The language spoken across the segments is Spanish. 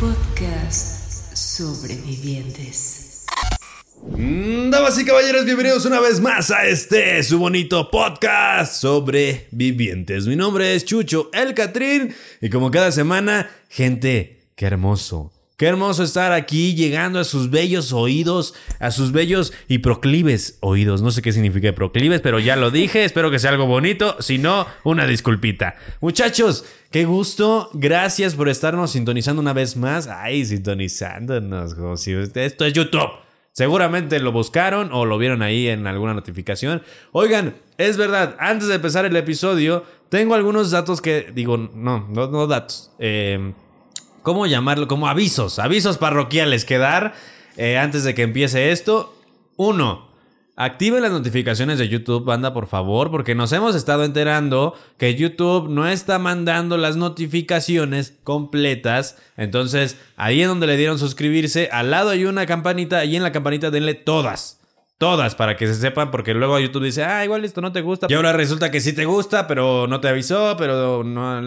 Podcast Sobrevivientes. Mm, Damas y caballeros, bienvenidos una vez más a este su bonito podcast sobre vivientes. Mi nombre es Chucho El Catrín y como cada semana, gente, qué hermoso. Qué hermoso estar aquí llegando a sus bellos oídos, a sus bellos y proclives oídos. No sé qué significa proclives, pero ya lo dije. Espero que sea algo bonito. Si no, una disculpita. Muchachos, qué gusto. Gracias por estarnos sintonizando una vez más. Ay, sintonizándonos. Como si esto es YouTube. Seguramente lo buscaron o lo vieron ahí en alguna notificación. Oigan, es verdad, antes de empezar el episodio, tengo algunos datos que digo, no, no, no datos. Eh, ¿Cómo llamarlo? Como avisos, avisos parroquiales que dar eh, antes de que empiece esto. Uno, activen las notificaciones de YouTube, banda, por favor, porque nos hemos estado enterando que YouTube no está mandando las notificaciones completas. Entonces, ahí en donde le dieron suscribirse, al lado hay una campanita y en la campanita denle todas. Todas para que se sepan, porque luego YouTube dice, ah, igual esto no te gusta. Y ahora resulta que sí te gusta, pero no te avisó, pero no.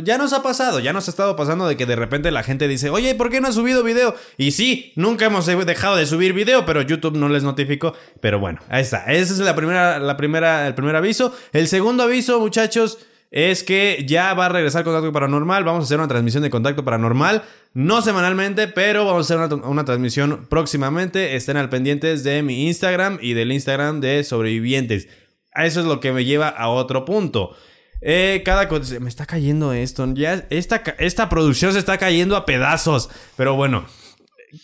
ya nos ha pasado, ya nos ha estado pasando de que de repente la gente dice, oye, ¿por qué no has subido video? Y sí, nunca hemos dejado de subir video, pero YouTube no les notificó. Pero bueno, ahí está. Ese es la primera, la primera, el primer aviso. El segundo aviso, muchachos es que ya va a regresar Contacto Paranormal. Vamos a hacer una transmisión de Contacto Paranormal. No semanalmente, pero vamos a hacer una, transmisión próximamente. Estén al pendientes de mi Instagram y del Instagram de Sobrevivientes. Eso es lo que me lleva a otro punto. Eh, cada me está cayendo esto. Ya esta, esta producción se está cayendo a pedazos. Pero bueno.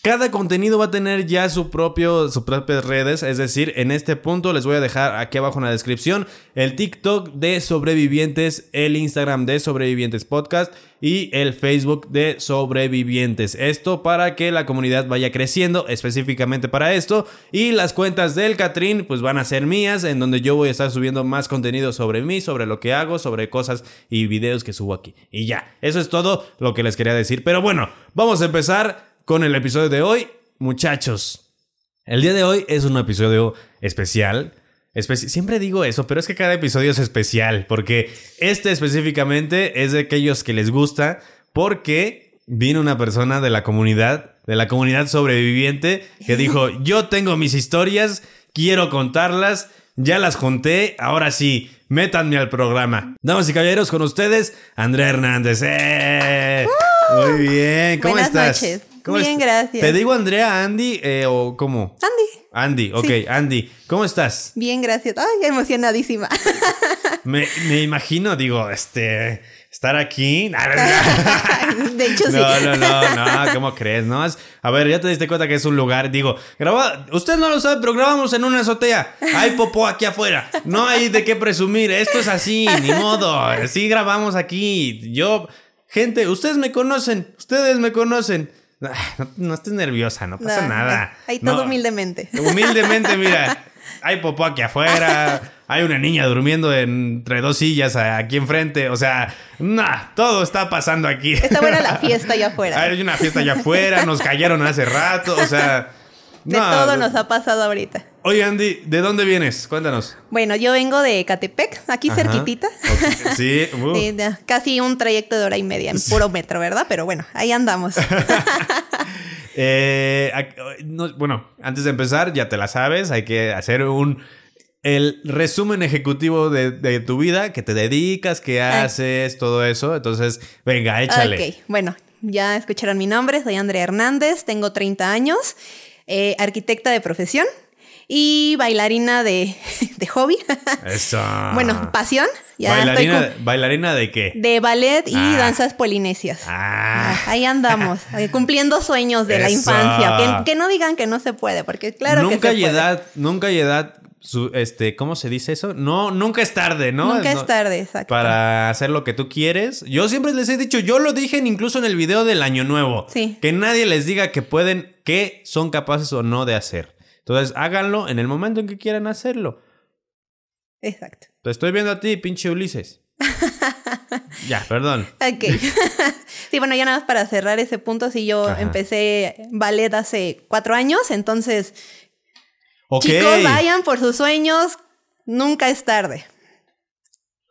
Cada contenido va a tener ya su propio, sus propias redes, es decir, en este punto les voy a dejar aquí abajo en la descripción el TikTok de Sobrevivientes, el Instagram de Sobrevivientes Podcast y el Facebook de Sobrevivientes. Esto para que la comunidad vaya creciendo específicamente para esto y las cuentas del Catrín pues van a ser mías en donde yo voy a estar subiendo más contenido sobre mí, sobre lo que hago, sobre cosas y videos que subo aquí. Y ya, eso es todo lo que les quería decir. Pero bueno, vamos a empezar con el episodio de hoy. Muchachos, el día de hoy es un episodio especial. Especi Siempre digo eso, pero es que cada episodio es especial, porque este específicamente es de aquellos que les gusta, porque vino una persona de la comunidad, de la comunidad sobreviviente, que dijo, yo tengo mis historias, quiero contarlas, ya las conté, ahora sí, métanme al programa. Damas y caballeros, con ustedes, Andrea Hernández. ¡Eh! Muy bien, ¿cómo buenas estás? Noches. ¿Cómo bien, gracias. ¿Te digo Andrea, Andy eh, o cómo? Andy. Andy, ok, Sí. Andy. ¿Cómo estás? Bien, gracias. Ay, emocionadísima. Me, me imagino, digo, este, estar aquí. de hecho, sí. No, no, no, no, ¿cómo crees? No, es, a ver, ya te diste cuenta que es un lugar, digo, graba, usted no lo sabe, pero grabamos en una azotea. Hay popó aquí afuera. No hay de qué presumir. Esto es así, ni modo. Sí grabamos aquí. Yo, gente, ustedes me conocen, ustedes me conocen. No, no estés nerviosa, no pasa No, nada. Ahí todo No. humildemente. Humildemente, mira, hay popó aquí afuera, hay una niña durmiendo entre dos sillas aquí enfrente, o sea, nah, todo está pasando aquí. Está buena la fiesta allá afuera. Hay una fiesta allá afuera, nos cayeron hace rato, o sea... De todo nos ha pasado ahorita. Oye, Andy, ¿de dónde vienes? Cuéntanos. Bueno, yo vengo de Catepec, aquí Ajá. cerquitita. Sí, uh. De- casi un trayecto de hora y media en puro metro, ¿verdad? Pero bueno, ahí andamos. Eh, no, bueno, antes de empezar, ya te la sabes, hay que hacer un... El resumen ejecutivo de, de tu vida, que te dedicas, qué Ay. haces, todo eso. Entonces, venga, échale. Ok, bueno, ya escucharon mi nombre, soy Andrea Hernández, tengo 30 años, eh, arquitecta de profesión y bailarina de, de hobby. Eso. bueno, pasión. Ya ¿Bailarina, estoy ¿Bailarina de qué? de ballet y Ah. danzas polinesias. Ah. Ah, Ahí andamos, eh, cumpliendo sueños de la infancia. Que, que no digan que no se puede, porque claro nunca que se hay puede. edad, nunca hay edad, su- este, ¿cómo se dice eso? No, nunca es tarde, ¿no? Nunca No- es tarde, exacto. Para hacer lo que tú quieres. Yo siempre les he dicho, yo lo dije incluso en el video del Año Nuevo. Sí. Que nadie les diga que pueden, que son capaces o no de hacer. Entonces, háganlo en el momento en que quieran hacerlo. Exacto. Te estoy viendo a ti, pinche Ulises. ya, perdón. Ok. sí, bueno, ya nada más para cerrar ese punto, sí, yo Ajá. empecé ballet hace cuatro años, entonces, chicos, vayan por sus sueños, nunca es tarde.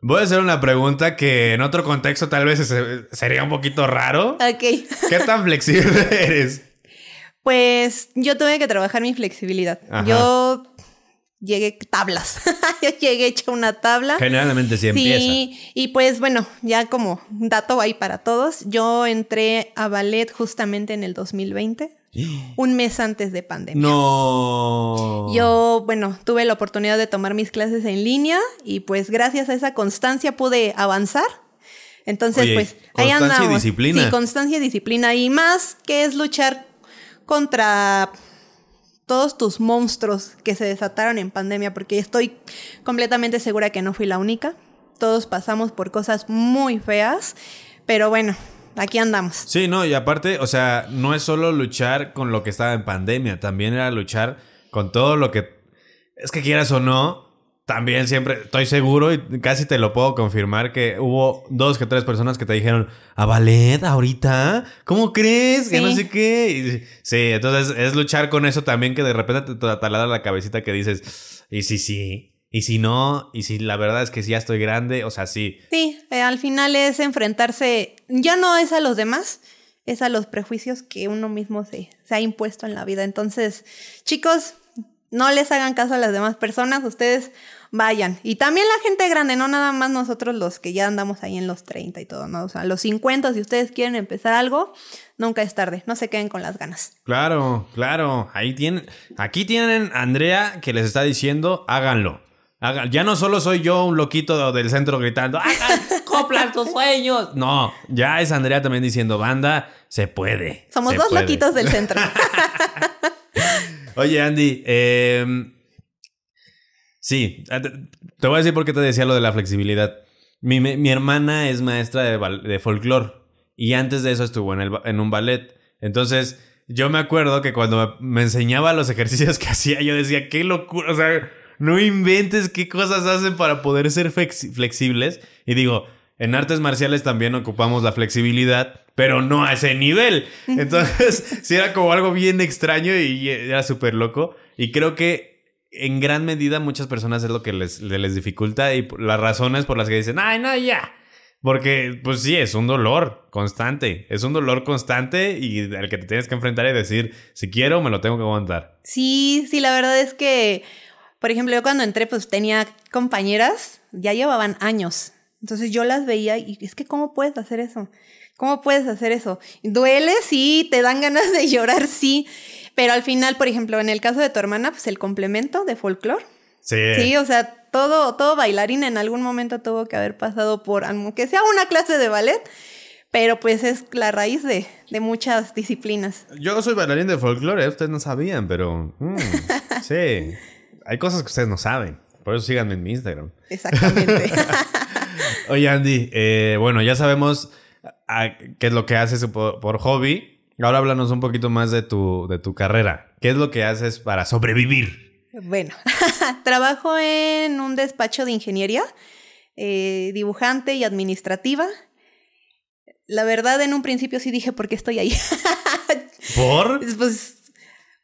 Voy a hacer una pregunta que en otro contexto tal vez se- sería un poquito raro. Ok. ¿Qué tan flexible eres? Pues yo tuve que trabajar mi flexibilidad. Ajá. Yo llegué tablas. yo llegué hecha una tabla. Generalmente sí empieza. Sí, y pues bueno, ya como dato ahí para todos, yo entré a ballet justamente en el 2020, un mes antes de pandemia. No. Yo, bueno, tuve la oportunidad de tomar mis clases en línea y pues gracias a esa constancia pude avanzar. Entonces, Oye, pues ahí constancia y andamos. disciplina. Sí, constancia y disciplina. Y más que es luchar contra todos tus monstruos que se desataron en pandemia, porque estoy completamente segura que no fui la única. Todos pasamos por cosas muy feas, pero bueno, aquí andamos. Sí, no, y aparte, o sea, no es solo luchar con lo que estaba en pandemia, también era luchar con todo lo que. Es que quieras o no, también siempre estoy seguro y casi te lo puedo confirmar que hubo dos que tres personas que te dijeron, ¿a ballet ahorita? ¿Cómo crees? Que no sé qué. Y- sí, entonces es luchar con eso también que de repente te talada la cabecita que dices, ¿y si sí? ¿Y si no? ¿Y si la verdad es que sí ya estoy grande? O sea, sí. Sí, eh, al final es enfrentarse, ya no es a los demás, es a los prejuicios que uno mismo se, se ha impuesto en la vida. Entonces, chicos, no les hagan caso a las demás personas, ustedes vayan. Y también la gente grande, no nada más nosotros los que ya andamos ahí en los 30 y todo, ¿no? O sea, los 50, si ustedes quieren empezar algo, nunca es tarde, no se queden con las ganas. Claro, claro. Ahí tienen. Aquí tienen a Andrea que les está diciendo, háganlo. Hagan- Ya no solo soy yo un loquito del centro gritando, hagan, coplan tus sueños. No, ya es Andrea también diciendo, banda, se puede. Somos se dos puede". loquitos del centro. Oye, Andy, eh, sí, te te voy a decir por qué te decía lo de la flexibilidad. Mi, mi- hermana es maestra de, de folclore y antes de eso estuvo en, el en un ballet. Entonces, yo me acuerdo que cuando me, enseñaba los ejercicios que hacía, yo decía, qué locura, o sea, no inventes qué cosas hacen para poder ser flex- flexibles. Y digo, en artes marciales también ocupamos la flexibilidad, pero no a ese nivel. Entonces, sí era como algo bien extraño y era súper loco. Y creo que en gran medida muchas personas es lo que les, les dificulta y las razones por las que dicen, ay, no, ya. Porque, pues sí, es un dolor constante. Es un dolor constante y al que te tienes que enfrentar y decir, si quiero, me lo tengo que aguantar. Sí, sí, la verdad es que, por ejemplo, yo cuando entré, pues tenía compañeras, ya llevaban años. Entonces yo las veía y es que, ¿cómo puedes hacer eso? ¿Cómo puedes hacer eso? Duele, sí, te dan ganas de llorar, sí. Pero al final, por ejemplo, en el caso de tu hermana, pues el complemento de folclore. Sí. Sí, o sea, todo, todo bailarín en algún momento tuvo que haber pasado por, aunque sea una clase de ballet, pero pues es la raíz de, de muchas disciplinas. Yo soy bailarín de folclore, ustedes no sabían, pero mm, sí. Hay cosas que ustedes no saben. Por eso síganme en mi Instagram. Exactamente. Oye, Andy, eh, bueno, ya sabemos ah, qué es lo que haces por, por hobby. Ahora háblanos un poquito más de tu, de tu carrera. ¿Qué es lo que haces para sobrevivir? Bueno, trabajo en un despacho de ingeniería, eh, dibujante y administrativa. La verdad, en un principio sí dije, ¿por qué estoy ahí? ¿Por? pues,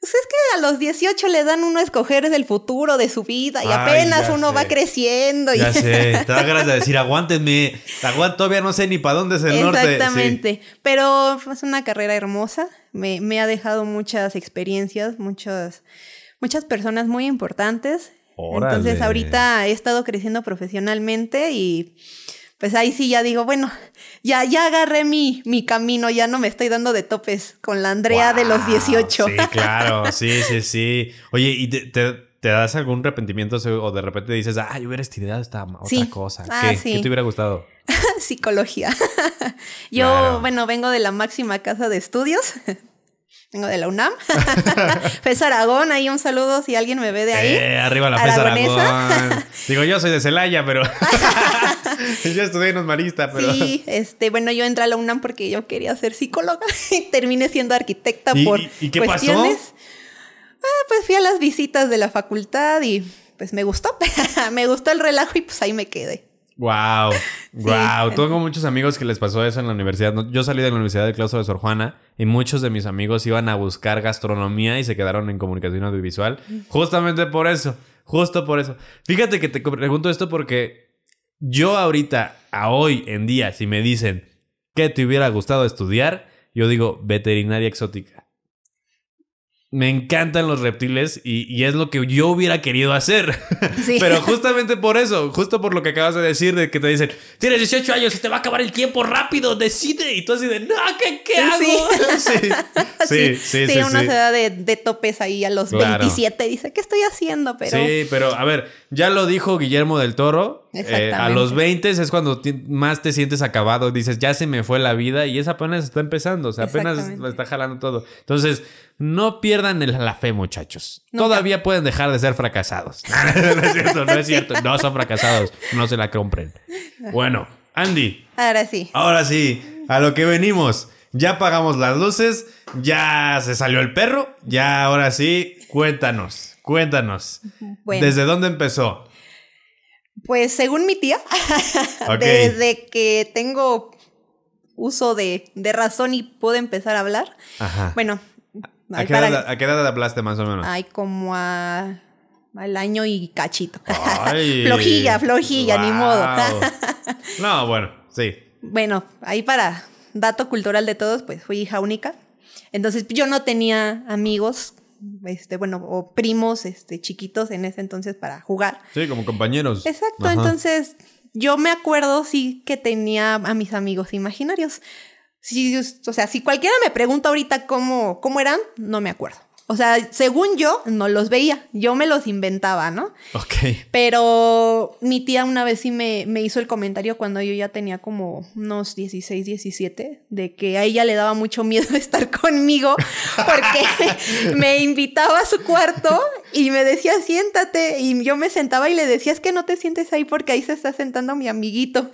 pues es que a los 18 le dan uno a escoger el futuro de su vida y Ay, apenas uno sé. va creciendo. y- Ya sé, te da ganas de decir, aguántenme. Aguant todavía no sé ni para dónde es el norte. Sí. Exactamente. Pero es una carrera hermosa. Me, me ha dejado muchas experiencias, muchas, muchas personas muy importantes. Órale. Entonces, ahorita he estado creciendo profesionalmente y pues ahí sí ya digo, bueno, ya, ya agarré mi, mi camino, ya no me estoy dando de topes con la Andrea de los Wow, 18. Sí, claro, sí, sí, sí. Oye, ¿y te, te- te das algún arrepentimiento o de repente dices, ah, yo hubiera estudiado esta otra Sí. cosa? Ah, ¿Qué? sí. ¿Qué te hubiera gustado? Psicología. Yo, Claro. bueno, vengo de la máxima casa de estudios. Vengo de la UNAM. FES Aragón, ahí un saludo si alguien me ve de ahí. Eh, arriba la FES. Aragón. Digo, yo soy de Celaya, pero yo estudié en Osmarista, pero... Sí, este, bueno, yo entré a la UNAM porque yo quería ser psicóloga y terminé siendo arquitecta ¿Y- por y- qué pasó? cuestiones. Ah, pues fui a las visitas de la facultad y pues me gustó. me gustó el relajo y pues ahí me quedé. Wow, wow. Tengo muchos amigos que les pasó eso en la universidad. Yo salí de la Universidad del Claustro de Sor Juana y muchos de mis amigos iban a buscar gastronomía y se quedaron en comunicación audiovisual. Justamente por eso, justo por eso. Fíjate que te pregunto esto porque yo ahorita, a hoy en día, si me dicen que te hubiera gustado estudiar, yo digo veterinaria exótica. Me encantan los reptiles y, y es lo que yo hubiera querido hacer. Sí. Pero justamente por eso, justo por lo que acabas de decir, de que te dicen, tienes 18 años, se te va a acabar el tiempo rápido, decide. Y tú así de, no, ¿qué, qué hago? Sí, sí, sí. sí, una sí. de, de topes ahí a los Claro. 27. Dice, ¿qué estoy haciendo? Pero Sí, pero a ver, ya lo dijo Guillermo del Toro. Eh, a los 20 es cuando más te sientes acabado. Dices, ya se me fue la vida y es apenas está empezando. O sea, apenas está jalando todo. Entonces, no pierdan el- la fe, muchachos. Nunca. Todavía pueden dejar de ser fracasados. no es cierto, no es cierto. No son fracasados. No se la compren. Bueno, Andy, ahora sí. ahora sí, a lo que venimos. Ya apagamos las luces, ya se salió el perro, ya ahora sí, cuéntanos, cuéntanos. Bueno, ¿Desde dónde empezó? Pues según mi tía, desde que tengo uso de, de razón y puedo empezar a hablar, Ajá. bueno, ¿A qué, edad, a qué edad hablaste más o menos? ay, como a, al año y cachito. Ay. flojilla, flojilla, ni modo. No, bueno, sí. Bueno, ahí para dato cultural de todos, pues fui hija única. Entonces yo no tenía amigos, este, bueno, o primos, este, chiquitos en ese entonces para jugar. Sí, como compañeros. Exacto, Ajá. entonces yo me acuerdo sí que tenía a mis amigos imaginarios. Si, o sea, si cualquiera me pregunta ahorita cómo, cómo eran, no me acuerdo. O sea, según yo, no los veía, yo me los inventaba, ¿no? Ok. Pero mi tía una vez sí me, me hizo el comentario cuando yo ya tenía como unos 16, 17, de que a ella le daba mucho miedo estar conmigo porque me invitaba a su cuarto y me decía siéntate y yo me sentaba y le decía es que no te sientes ahí porque ahí se está sentando mi amiguito.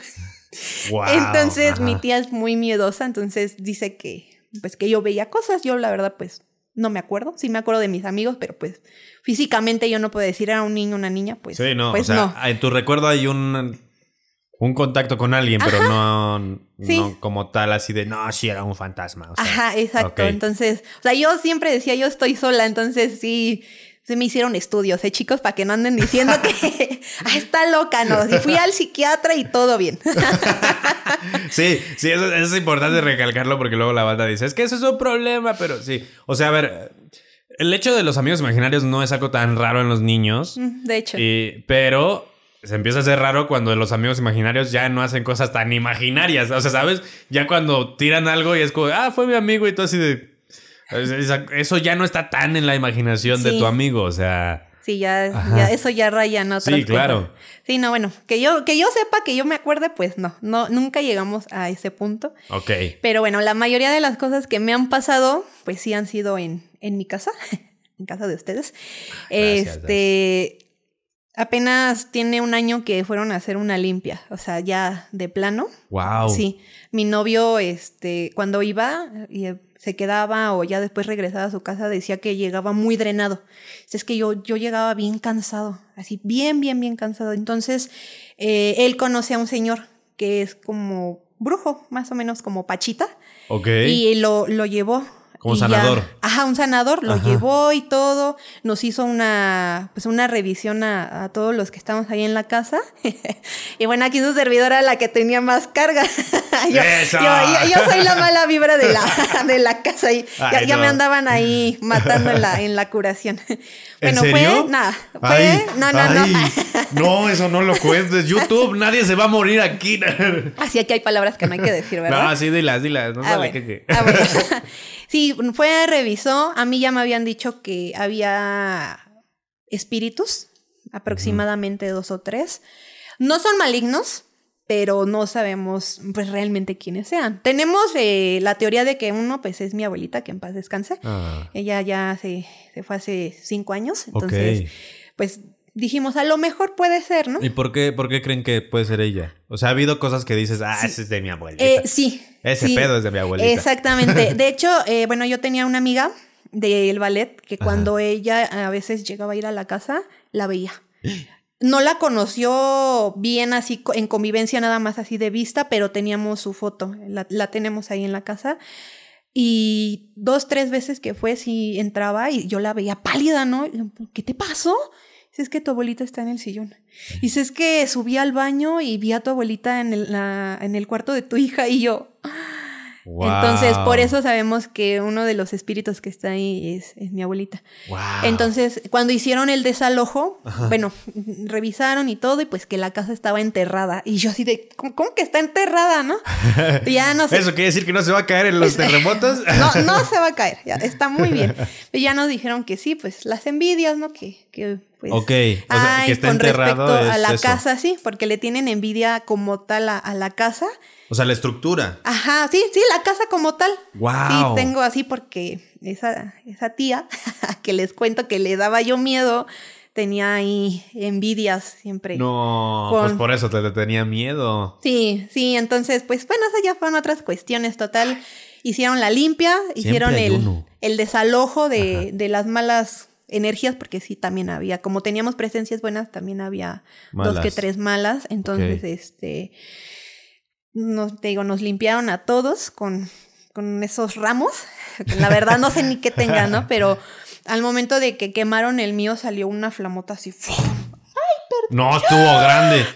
Wow. entonces Ajá. mi tía es muy miedosa, entonces dice que pues que yo veía cosas, yo la verdad pues no me acuerdo, sí me acuerdo de mis amigos, pero pues físicamente yo no puedo decir era un niño, una niña, pues, Sí, no. pues o sea, no. en tu recuerdo hay un, un contacto con alguien, pero no, Sí. no como tal, así de, no, sí era un fantasma. o sea, Ajá, exacto. Entonces, o sea, yo siempre decía yo estoy sola, entonces sí, se me hicieron estudios, ¿eh, chicos? Para que no anden diciendo que ah, está loca, no. Si fui al psiquiatra y todo bien. Sí, sí, eso, eso es importante recalcarlo porque luego la banda dice, es que eso es un problema, pero sí. O sea, a ver, el hecho de los amigos imaginarios no es algo tan raro en los niños, De hecho. y- pero se empieza a hacer raro cuando los amigos imaginarios ya no hacen cosas tan imaginarias. O sea, ¿sabes? Ya cuando tiran algo y es como, ah, fue mi amigo y tú así de... Eso ya no está tan en la imaginación de tu amigo, o sea... Sí, ya, ya eso ya raya en otras Sí, cosas. claro. Sí, no, bueno, que yo, que yo sepa, que yo me acuerde, pues no, no, nunca llegamos a ese punto. Ok. Pero bueno, la mayoría de las cosas que me han pasado, pues sí han sido en, en mi casa, en casa de ustedes. Gracias, este, apenas tiene un año que fueron a hacer una limpia, o sea, ya de plano. Wow. Sí, mi novio, este, cuando iba y se quedaba o ya después regresaba a su casa, decía que llegaba muy drenado. Es que yo, yo llegaba bien cansado, así, bien, bien, bien cansado. Entonces, eh, él conoce a un señor que es como brujo, más o menos como Pachita, Ok. y lo, lo llevó. Ya- sanador. ajá, un sanador, lo Ajá. llevó y todo. Nos hizo una, pues una revisión a, a todos los que estamos ahí en la casa. y bueno, aquí su servidora la que tenía más carga. yo, ¡Eso! yo- yo- yo soy la mala vibra de la, de la casa. Y ya, me andaban ahí matando en la, en la curación. ¿En bueno, serio? fue, nada, fue, Ay, no, no, ay, no. no, eso no lo cuentes. YouTube, nadie se va a morir aquí. Así que hay palabras que no hay que decir, ¿verdad? No, sí, dilas, dilas. No Ah, bueno. que- Ah, bueno. Sí, fue, revisó. A mí ya me habían dicho que había espíritus, aproximadamente dos o tres. No son malignos, pero no sabemos pues realmente quiénes sean. Tenemos eh, la teoría de que uno pues es mi abuelita, que en paz descanse. Ah, Ella ya se, se fue hace cinco años, entonces pues dijimos, a lo mejor puede ser, ¿no? ¿Y por qué, por qué creen que puede ser ella? O sea, ha habido cosas que dices, ah, ese es de mi abuelita. Eh, sí. Ese sí. pedo es de mi abuelita. Exactamente. De hecho, eh, bueno, yo tenía una amiga del ballet que Ajá. cuando ella a veces llegaba a ir a la casa, la veía. No la conoció bien así en convivencia nada más así de vista, pero teníamos su foto, la, la tenemos ahí en la casa. Y dos, tres veces que fue, sí entraba y yo la veía pálida, ¿no? ¿Qué te pasó? Si es que tu abuelita está en el sillón. Y si es que subí al baño y vi a tu abuelita en el, la- en el cuarto de tu hija y yo. Entonces, por eso sabemos que uno de los espíritus que está ahí es, es mi abuelita. Wow. Entonces, cuando hicieron el desalojo, bueno, revisaron y todo, y pues que la casa estaba enterrada. Y yo así de, ¿cómo, cómo que está enterrada, no? Y ya no sé. ¿Eso quiere decir que no se va a caer en los terremotos? No, no se va a caer, ya, está muy bien. Y ya nos dijeron que sí, pues las envidias, ¿no? Que, que pues. Ok, o sea, que está con enterrado respecto a la eso. casa, sí, porque le tienen envidia como tal a, a la casa. O sea, la estructura. Ajá, sí, sí, la casa como tal. Guau. Sí, tengo así porque esa, esa tía que les cuento que le daba yo miedo, tenía ahí envidias siempre. No, Con- pues por eso te, te tenía miedo. Sí, sí, entonces, pues bueno, esas ya fueron otras cuestiones, total. Hicieron la limpia, hicieron el, el desalojo de, de las malas energías, porque sí, también había, como teníamos presencias buenas, también había dos que tres malas. Entonces, este, nos, te digo, nos limpiaron a todos con, con esos ramos. La verdad no sé ni qué tenga, ¿no? Pero al momento de que quemaron el mío salió una flamota así. No, estuvo grande.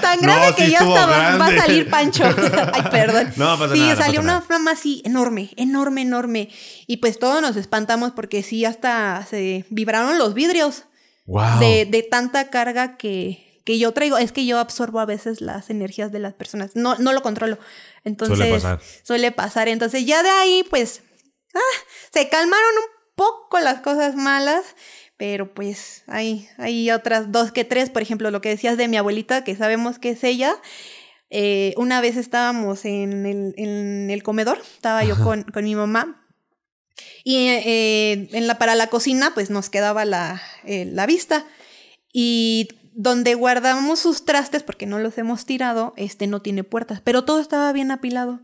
Tan No, grande que sí ya hasta va- a salir Pancho. Ay, perdón. No pasa sí, nada, no salió pasa una nada. flama así enorme, enorme, enorme. Y pues todos nos espantamos porque sí, hasta se vibraron los vidrios Wow. de, de tanta carga que, que yo traigo. Es que yo absorbo a veces las energías de las personas. No, no lo controlo. Entonces, Suele pasar. suele pasar. Entonces, ya de ahí, pues, ah, se calmaron un poco las cosas malas. Pero pues hay, hay otras dos que tres, por ejemplo, lo que decías de mi abuelita, que sabemos que es ella. Eh, una vez estábamos en el, en el comedor, estaba yo con, con mi mamá. Y eh, en la, para la cocina, pues nos quedaba la, eh, la vista. Y donde guardamos sus trastes, porque no los hemos tirado, este no tiene puertas, pero todo estaba bien apilado.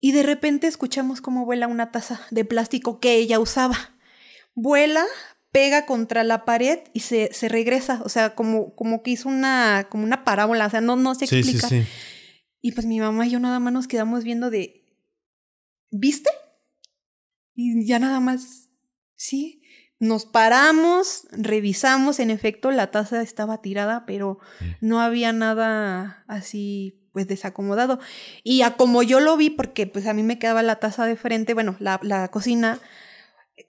Y de repente escuchamos cómo vuela una taza de plástico que ella usaba. Vuela, pega contra la pared y se, se regresa. O sea, como, como que hizo una, como una parábola. O sea, no, no se Sí, sí, explica. sí. Y pues mi mamá y yo nada más nos quedamos viendo de. ¿Viste? Y ya nada más. Sí. Nos paramos, revisamos, en efecto la taza estaba tirada, pero no había nada así pues desacomodado. Y a como yo lo vi, porque pues a mí me quedaba la taza de frente, bueno, la, la cocina,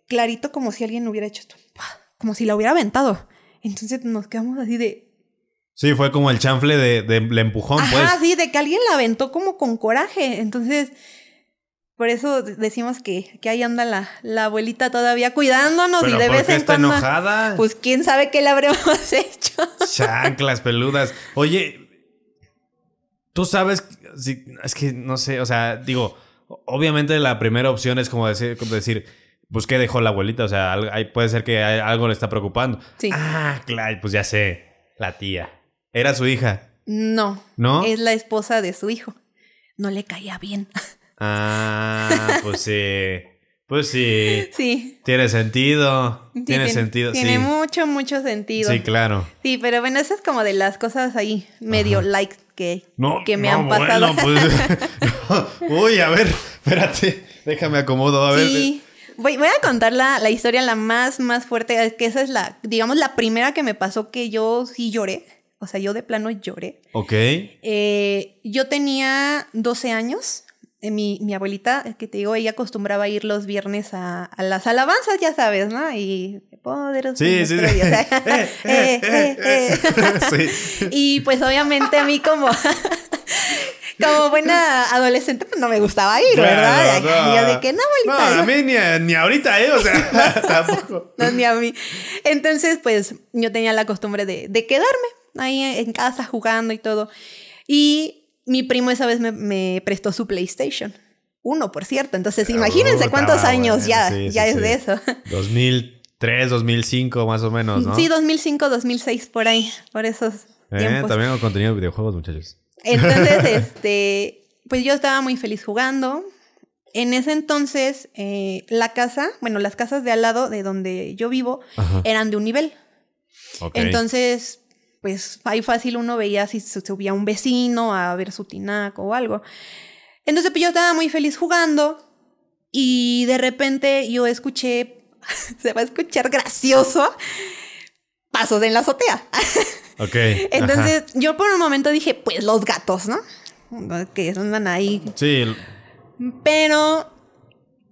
clarito como si alguien hubiera hecho esto, como si la hubiera aventado. Entonces nos quedamos así de, Sí, fue como el chanfle de, de el empujón, Ajá, pues. sí, de que alguien la aventó como con coraje. Entonces, por eso decimos que, que ahí anda la, la abuelita todavía cuidándonos Pero y de ¿por vez qué en está cuando. enojada? Pues quién sabe qué le habremos hecho. Chanclas peludas. Oye, tú sabes, si- es que no sé, o sea, digo, obviamente la primera opción es como decir, como decir pues ¿qué dejó la abuelita? O sea, puede ser que hay- algo le está preocupando. Sí. Ah, claro, pues ya sé, la tía. Era su hija, No. ¿no? Es la esposa de su hijo. No le caía bien. Ah, pues sí. Pues sí. Sí. Tiene sentido. Sí, tiene sentido, Tiene sí. mucho, mucho sentido. Sí, claro. Sí, pero bueno, eso es como de las cosas ahí medio like que, No, que me no, han pasado. Bueno, pues, Uy, a ver, espérate, déjame acomodo, a ver. Sí. Voy, voy a contar la, la historia la más, más fuerte, es que esa es la, digamos, la primera que me pasó que yo sí lloré. O sea, yo de plano lloré. Ok. Eh, yo tenía 12 años. Eh, Mi, mi abuelita, eh, que te digo, ella acostumbraba a ir los viernes a, a las alabanzas, ya sabes, ¿no? Y poderoso. Sí, sí. Eh, eh, eh, eh. Sí. Y pues obviamente a mí como, como buena adolescente, pues no me gustaba ir, ¿verdad? Y yo no. de que no, No, abuelita. a mí ni, ni ahorita, ¿eh? O sea, tampoco. No, ni a mí. Entonces, pues yo tenía la costumbre de, de quedarme ahí en casa jugando y todo. Y mi primo esa vez me, me prestó su PlayStation. Uno, por cierto. Entonces, imagínense cuántos años ya, sí, ya sí, es sí. de eso. 2003, 2005, más o menos, ¿no? Sí, 2005, 2006, por ahí, por esos Eh, tiempos. también con contenido de videojuegos, muchachos. Entonces, este, pues yo estaba muy feliz jugando. En ese entonces, eh, la casa, bueno, las casas de al lado de donde yo vivo Ajá. eran de un nivel. Entonces, pues ahí fácil uno veía si se subía un vecino a ver su tinaco o algo. Entonces, pues yo estaba muy feliz jugando y de repente yo escuché, se va a escuchar gracioso, pasos en la azotea. Ok. Entonces yo por un momento dije, pues los gatos, ¿no? Que andan ahí. Sí. Pero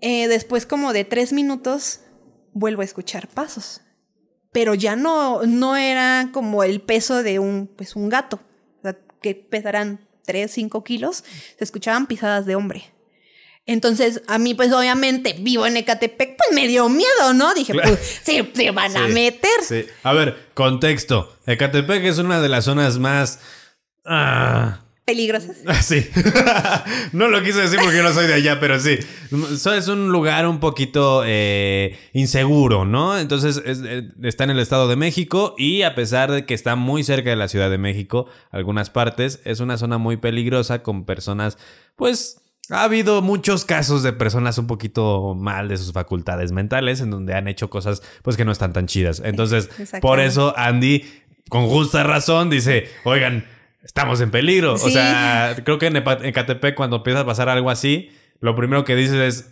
eh, después como de tres minutos vuelvo a escuchar pasos. Pero ya no, no era como el peso de un, pues, un gato, o sea, que pesarán 3, 5 kilos, se escuchaban pisadas de hombre. Entonces, a mí, pues obviamente, vivo en Ecatepec, pues me dio miedo, ¿no? Dije, pues se, se van a meter. Sí. A ver, contexto. Ecatepec es una de las zonas más. Ah, Peligrosas. sí. no lo quise decir porque yo no soy de allá, pero sí. Es un lugar un poquito eh, inseguro, ¿no? Entonces es- eh, está en el Estado de México y a pesar de que está muy cerca de la Ciudad de México, algunas partes, es una zona muy peligrosa con personas, pues. Ha habido muchos casos de personas un poquito mal de sus facultades mentales en donde han hecho cosas pues que no están tan chidas. Entonces, por eso Andy, con justa razón, dice, oigan, estamos en peligro. O Sí. sea, creo que en Ecatepec cuando empieza a pasar algo así, lo primero que dices es...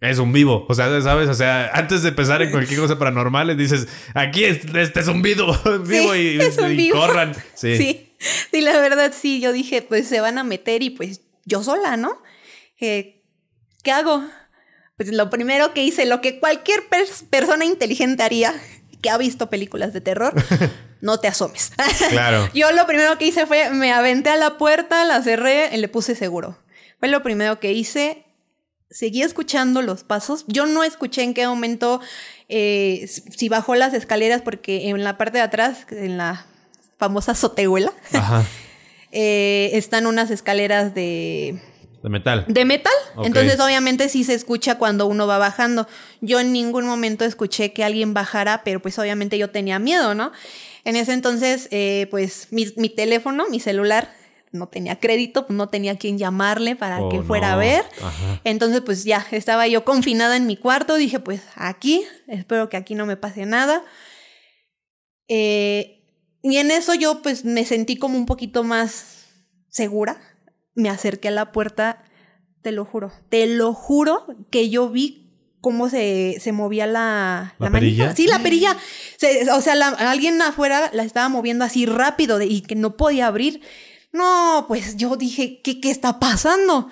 Es un vivo, o sea, ¿sabes? O sea, antes de pensar en cualquier cosa paranormal, dices, aquí es- este es un vivo, vivo Sí, y, es un y vivo. corran. Sí. Sí. sí, la verdad sí, yo dije, pues se van a meter y pues yo sola, ¿no? Eh, ¿Qué hago? Pues lo primero que hice, lo que cualquier pers- persona inteligente haría, que ha visto películas de terror, no te asomes. Claro. yo lo primero que hice fue, me aventé a la puerta, la cerré y le puse seguro. Fue lo primero que hice. Seguí escuchando los pasos. Yo no escuché en qué momento, eh, si bajó las escaleras, porque en la parte de atrás, en la famosa azotehuela, Ajá. eh, están unas escaleras de, De metal. de metal. Entonces, obviamente, sí se escucha cuando uno va bajando. Yo en ningún momento escuché que alguien bajara, pero pues obviamente yo tenía miedo, ¿no? En ese entonces, eh, pues mi, mi teléfono, mi celular, no tenía crédito, no tenía quien llamarle para Oh, que fuera no. a ver. Ajá. Entonces, pues ya, estaba yo confinada en mi cuarto. Dije, pues aquí, espero que aquí no me pase nada. Eh, y en eso yo, pues me sentí como un poquito más segura. Me acerqué a la puerta, te lo juro, te lo juro que yo vi cómo se, se movía la, ¿La manija. perilla? Sí, la perilla. Se- o sea, la- alguien afuera la estaba moviendo así rápido de- y que no podía abrir. No, pues yo dije, ¿qué, qué está pasando?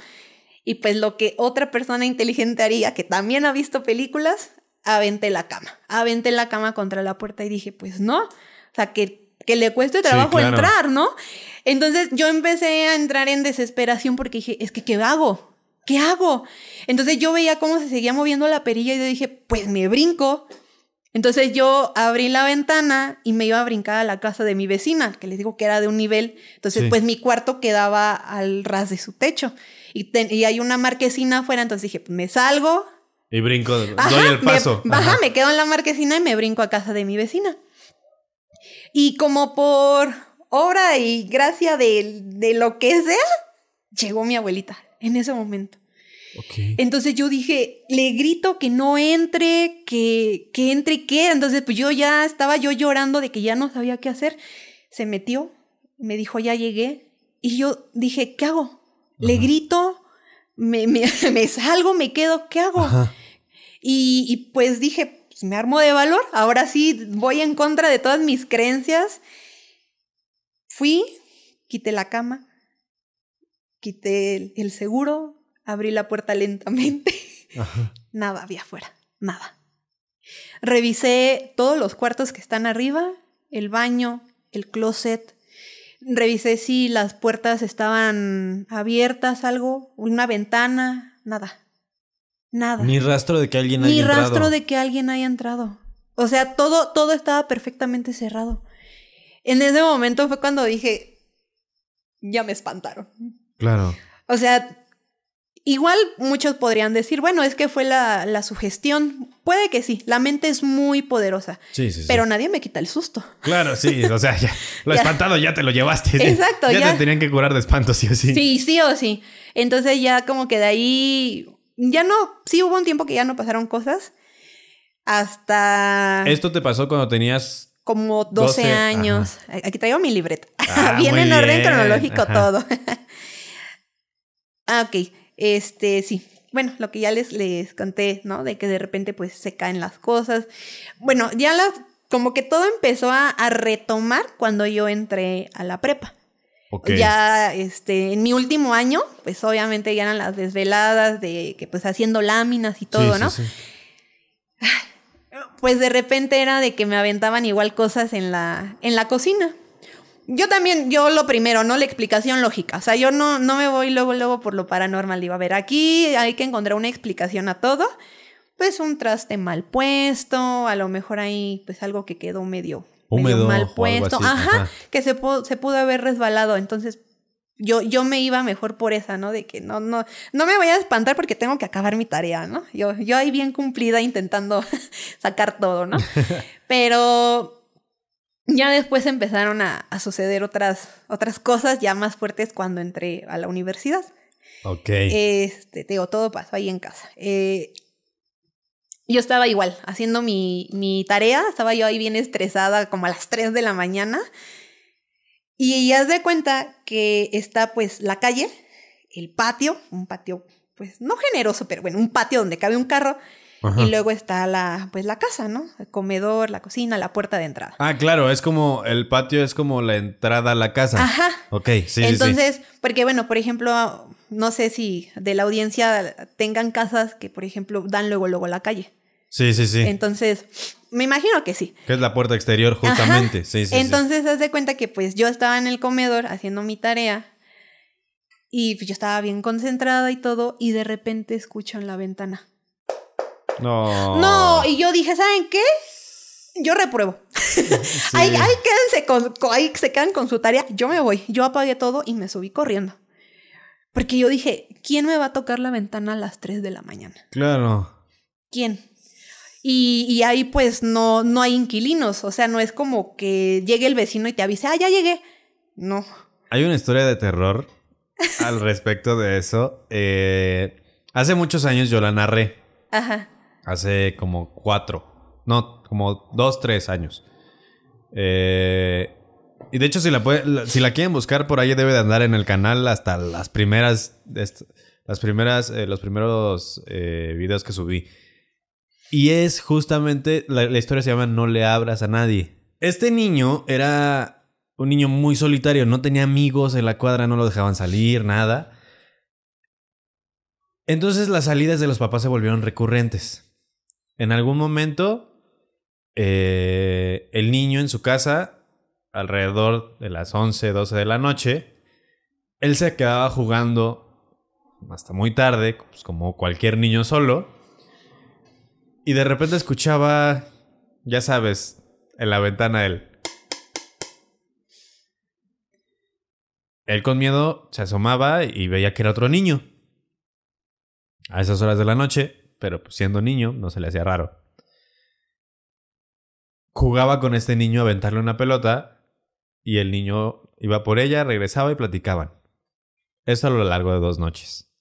Y pues lo que otra persona inteligente haría, que también ha visto películas, aventé la cama. Aventé la cama contra la puerta y dije, pues no. O sea, que, que le cueste trabajo claro. entrar, ¿no? Entonces yo empecé a entrar en desesperación porque dije, es que, ¿qué hago? ¿Qué hago? Entonces yo veía cómo se seguía moviendo la perilla y yo dije, pues me brinco. Entonces yo abrí la ventana y me iba a brincar a la casa de mi vecina, que les digo que era de un nivel. Entonces, Sí. pues mi cuarto quedaba al ras de su techo. Y, ten- y hay una marquesina afuera, entonces dije, pues me salgo. Y brinco, Ajá, doy el me- paso. Ajá. me quedo en la marquesina y me brinco a casa de mi vecina. Y como por obra y gracia de, de lo que sea, llegó mi abuelita en ese momento. Entonces yo dije, le grito que no entre, que, que entre y qué. Entonces pues yo ya estaba yo llorando de que ya no sabía qué hacer. Se metió, me dijo, ya llegué. Y yo dije, ¿qué hago? Le grito, me, me, me salgo, me quedo, ¿qué hago? Y, y, pues dije, pues me armo de valor, ahora sí voy en contra de todas mis creencias. Fui, quité la cama, quité el, el seguro, abrí la puerta lentamente. Ajá. Nada había afuera, nada. Revisé todos los cuartos que están arriba, el baño, el closet. Revisé si las puertas estaban abiertas, algo, una ventana, nada. Nada Ni rastro de que alguien ni haya rastro entrado. de que alguien haya entrado. O sea, todo, todo estaba perfectamente cerrado. En ese momento fue cuando dije, ya me espantaron. Claro. O sea, igual muchos podrían decir, bueno, es que fue la, la sugestión. Puede que sí, la mente es muy poderosa, Sí, sí, sí. pero nadie me quita el susto. Claro, sí. O sea, ya, lo Ya. espantado ya te lo llevaste. Exacto, ya. ya. te tenían que curar de espanto, sí o sí. Sí, sí o sí. Entonces ya como que de ahí, ya no, sí hubo un tiempo que ya no pasaron cosas. Hasta... Esto te pasó cuando tenías. como 12, 12, años. Aquí traigo mi libreta. Ah, Viene en orden bien, cronológico ajá. todo. ah, ok. Este, sí. Bueno, lo que ya les, les conté, ¿no? De que de repente pues se caen las cosas. Bueno, ya las como que todo empezó a, a retomar cuando yo entré a la prepa. Ok. Ya este, en mi último año, pues obviamente ya eran las desveladas de que pues haciendo láminas y todo, Sí, sí, ¿no? sí. Pues de repente era de que me aventaban igual cosas en la, en la cocina. Yo también, yo lo primero, ¿no? La explicación lógica. O sea, yo no, no me voy luego, luego por lo paranormal. Digo, a ver, aquí hay que encontrar una explicación a todo. Pues un traste mal puesto, a lo mejor ahí, pues algo que quedó medio, Húmedo mal puesto. así, Ajá, ajá. que se pudo haber resbalado. Entonces, yo, yo me iba mejor por esa, ¿no? De que no, no, no me voy a espantar porque tengo que acabar mi tarea, ¿no? Yo, yo ahí bien cumplida intentando sacar todo, ¿no? Pero ya después empezaron a, a suceder otras, otras cosas ya más fuertes cuando entré a la universidad. Ok. Este, te digo, todo pasó ahí en casa. Eh, yo estaba igual, haciendo mi, mi tarea, estaba yo ahí bien estresada, como a las 3 de la mañana. Y ya de cuenta que está pues la calle, el patio, un patio pues no generoso, pero bueno, un patio donde cabe un carro. Ajá. Y luego está la, pues la casa, ¿no? El comedor, la cocina, la puerta de entrada. Ah, claro, es como el patio es como la entrada a la casa. Ajá. Ok, sí, sí, sí. Entonces, porque bueno, por ejemplo, no sé si de la audiencia tengan casas que, por ejemplo, dan luego, luego a la calle. Sí, sí, sí. Entonces, me imagino que sí. que es la puerta exterior, justamente. Ajá. Sí, sí, sí. Entonces, haz de cuenta que pues yo estaba en el comedor haciendo mi tarea y yo estaba bien concentrada y todo y de repente escucho en la ventana. No. No, y yo dije, ¿saben qué? Yo repruebo. ahí, ahí quédense con, con- ahí se quedan con su tarea. Yo me voy. Yo apagué todo y me subí corriendo. Porque yo dije, ¿quién me va a tocar la ventana a las 3 de la mañana? Claro. ¿Quién? Y, y ahí pues no, no hay inquilinos. O sea, no es como que llegue el vecino y te avise, ah, ya llegué. No. Hay una historia de terror al respecto de eso. Eh, hace muchos años yo la narré. Ajá. Hace como cuatro. No, como dos, tres años. Eh, y de hecho, si la, puede- si la quieren buscar, por ahí debe de andar en el canal hasta las primeras. las primeras. eh, los primeros eh, videos que subí. Y es justamente. La historia se llama No le abras a nadie. Este niño era un niño muy solitario. No tenía amigos en la cuadra, no lo dejaban salir, nada. Entonces las salidas de los papás se volvieron recurrentes. En algún momento, eh, el niño en su casa, alrededor de las 11, 12 de la noche, él se quedaba jugando hasta muy tarde, pues como cualquier niño solo, y de repente escuchaba, ya sabes, en la ventana él. Él con miedo se asomaba y veía que era otro niño. A esas horas de la noche, pero pues, siendo niño no se le hacía raro. Jugaba con este niño a aventarle una pelota y el niño iba por ella, regresaba y platicaban. Esto a lo largo de dos noches.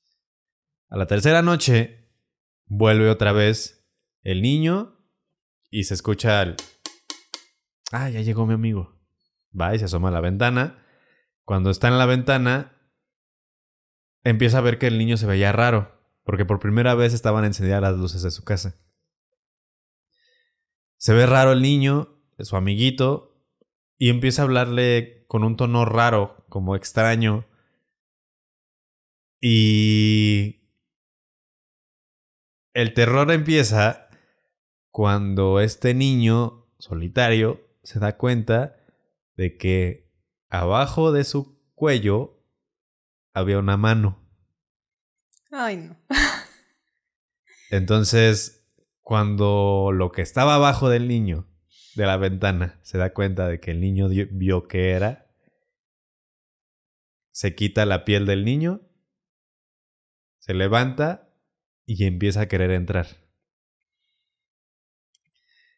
A la tercera noche vuelve otra vez el niño y se escucha el... Ah, ya llegó mi amigo. Va y se asoma a la ventana. Cuando está en la ventana, empieza a ver que el niño se veía raro, porque por primera vez estaban encendidas las luces de su casa. Se ve raro el niño, su amiguito, y empieza a hablarle con un tono raro, como extraño. Y el terror empieza cuando este niño solitario se da cuenta de que abajo de su cuello había una mano. Ay, no. Entonces, cuando lo que estaba abajo del niño, de la ventana, se da cuenta de que el niño dio- vio que era, se quita la piel del niño, se levanta y empieza a querer entrar.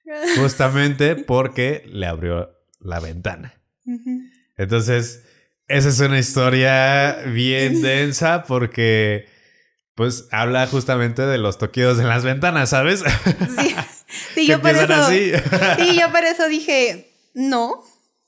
Justamente porque le abrió la ventana. Entonces, esa es una historia bien densa porque, pues, habla justamente de los toqueos en las ventanas, ¿sabes? Sí, sí yo por eso. así. Sí, yo por eso dije, no,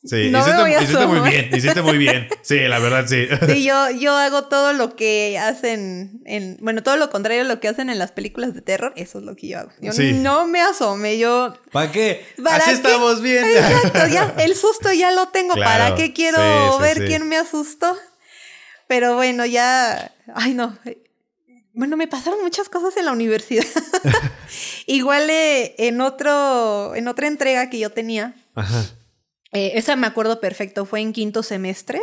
Sí, No me hiciste, voy a hiciste muy bien, hiciste muy bien. Sí, la verdad sí. Sí, yo, yo hago todo lo que hacen en. Bueno, todo lo contrario a lo que hacen en las películas de terror, eso es lo que yo hago. Yo Sí. no me asome, yo. ¿Para qué? ¿Para Así qué? estamos bien. Exacto, ya, el susto ya lo tengo. Claro, ¿Para qué quiero sí, sí, ver quién me asustó? Pero bueno, ya. Ay, no. Bueno, me pasaron muchas cosas en la universidad. Igual eh, en otro, en otra entrega que yo tenía, Ajá. eh, esa me acuerdo perfecto, fue en quinto semestre.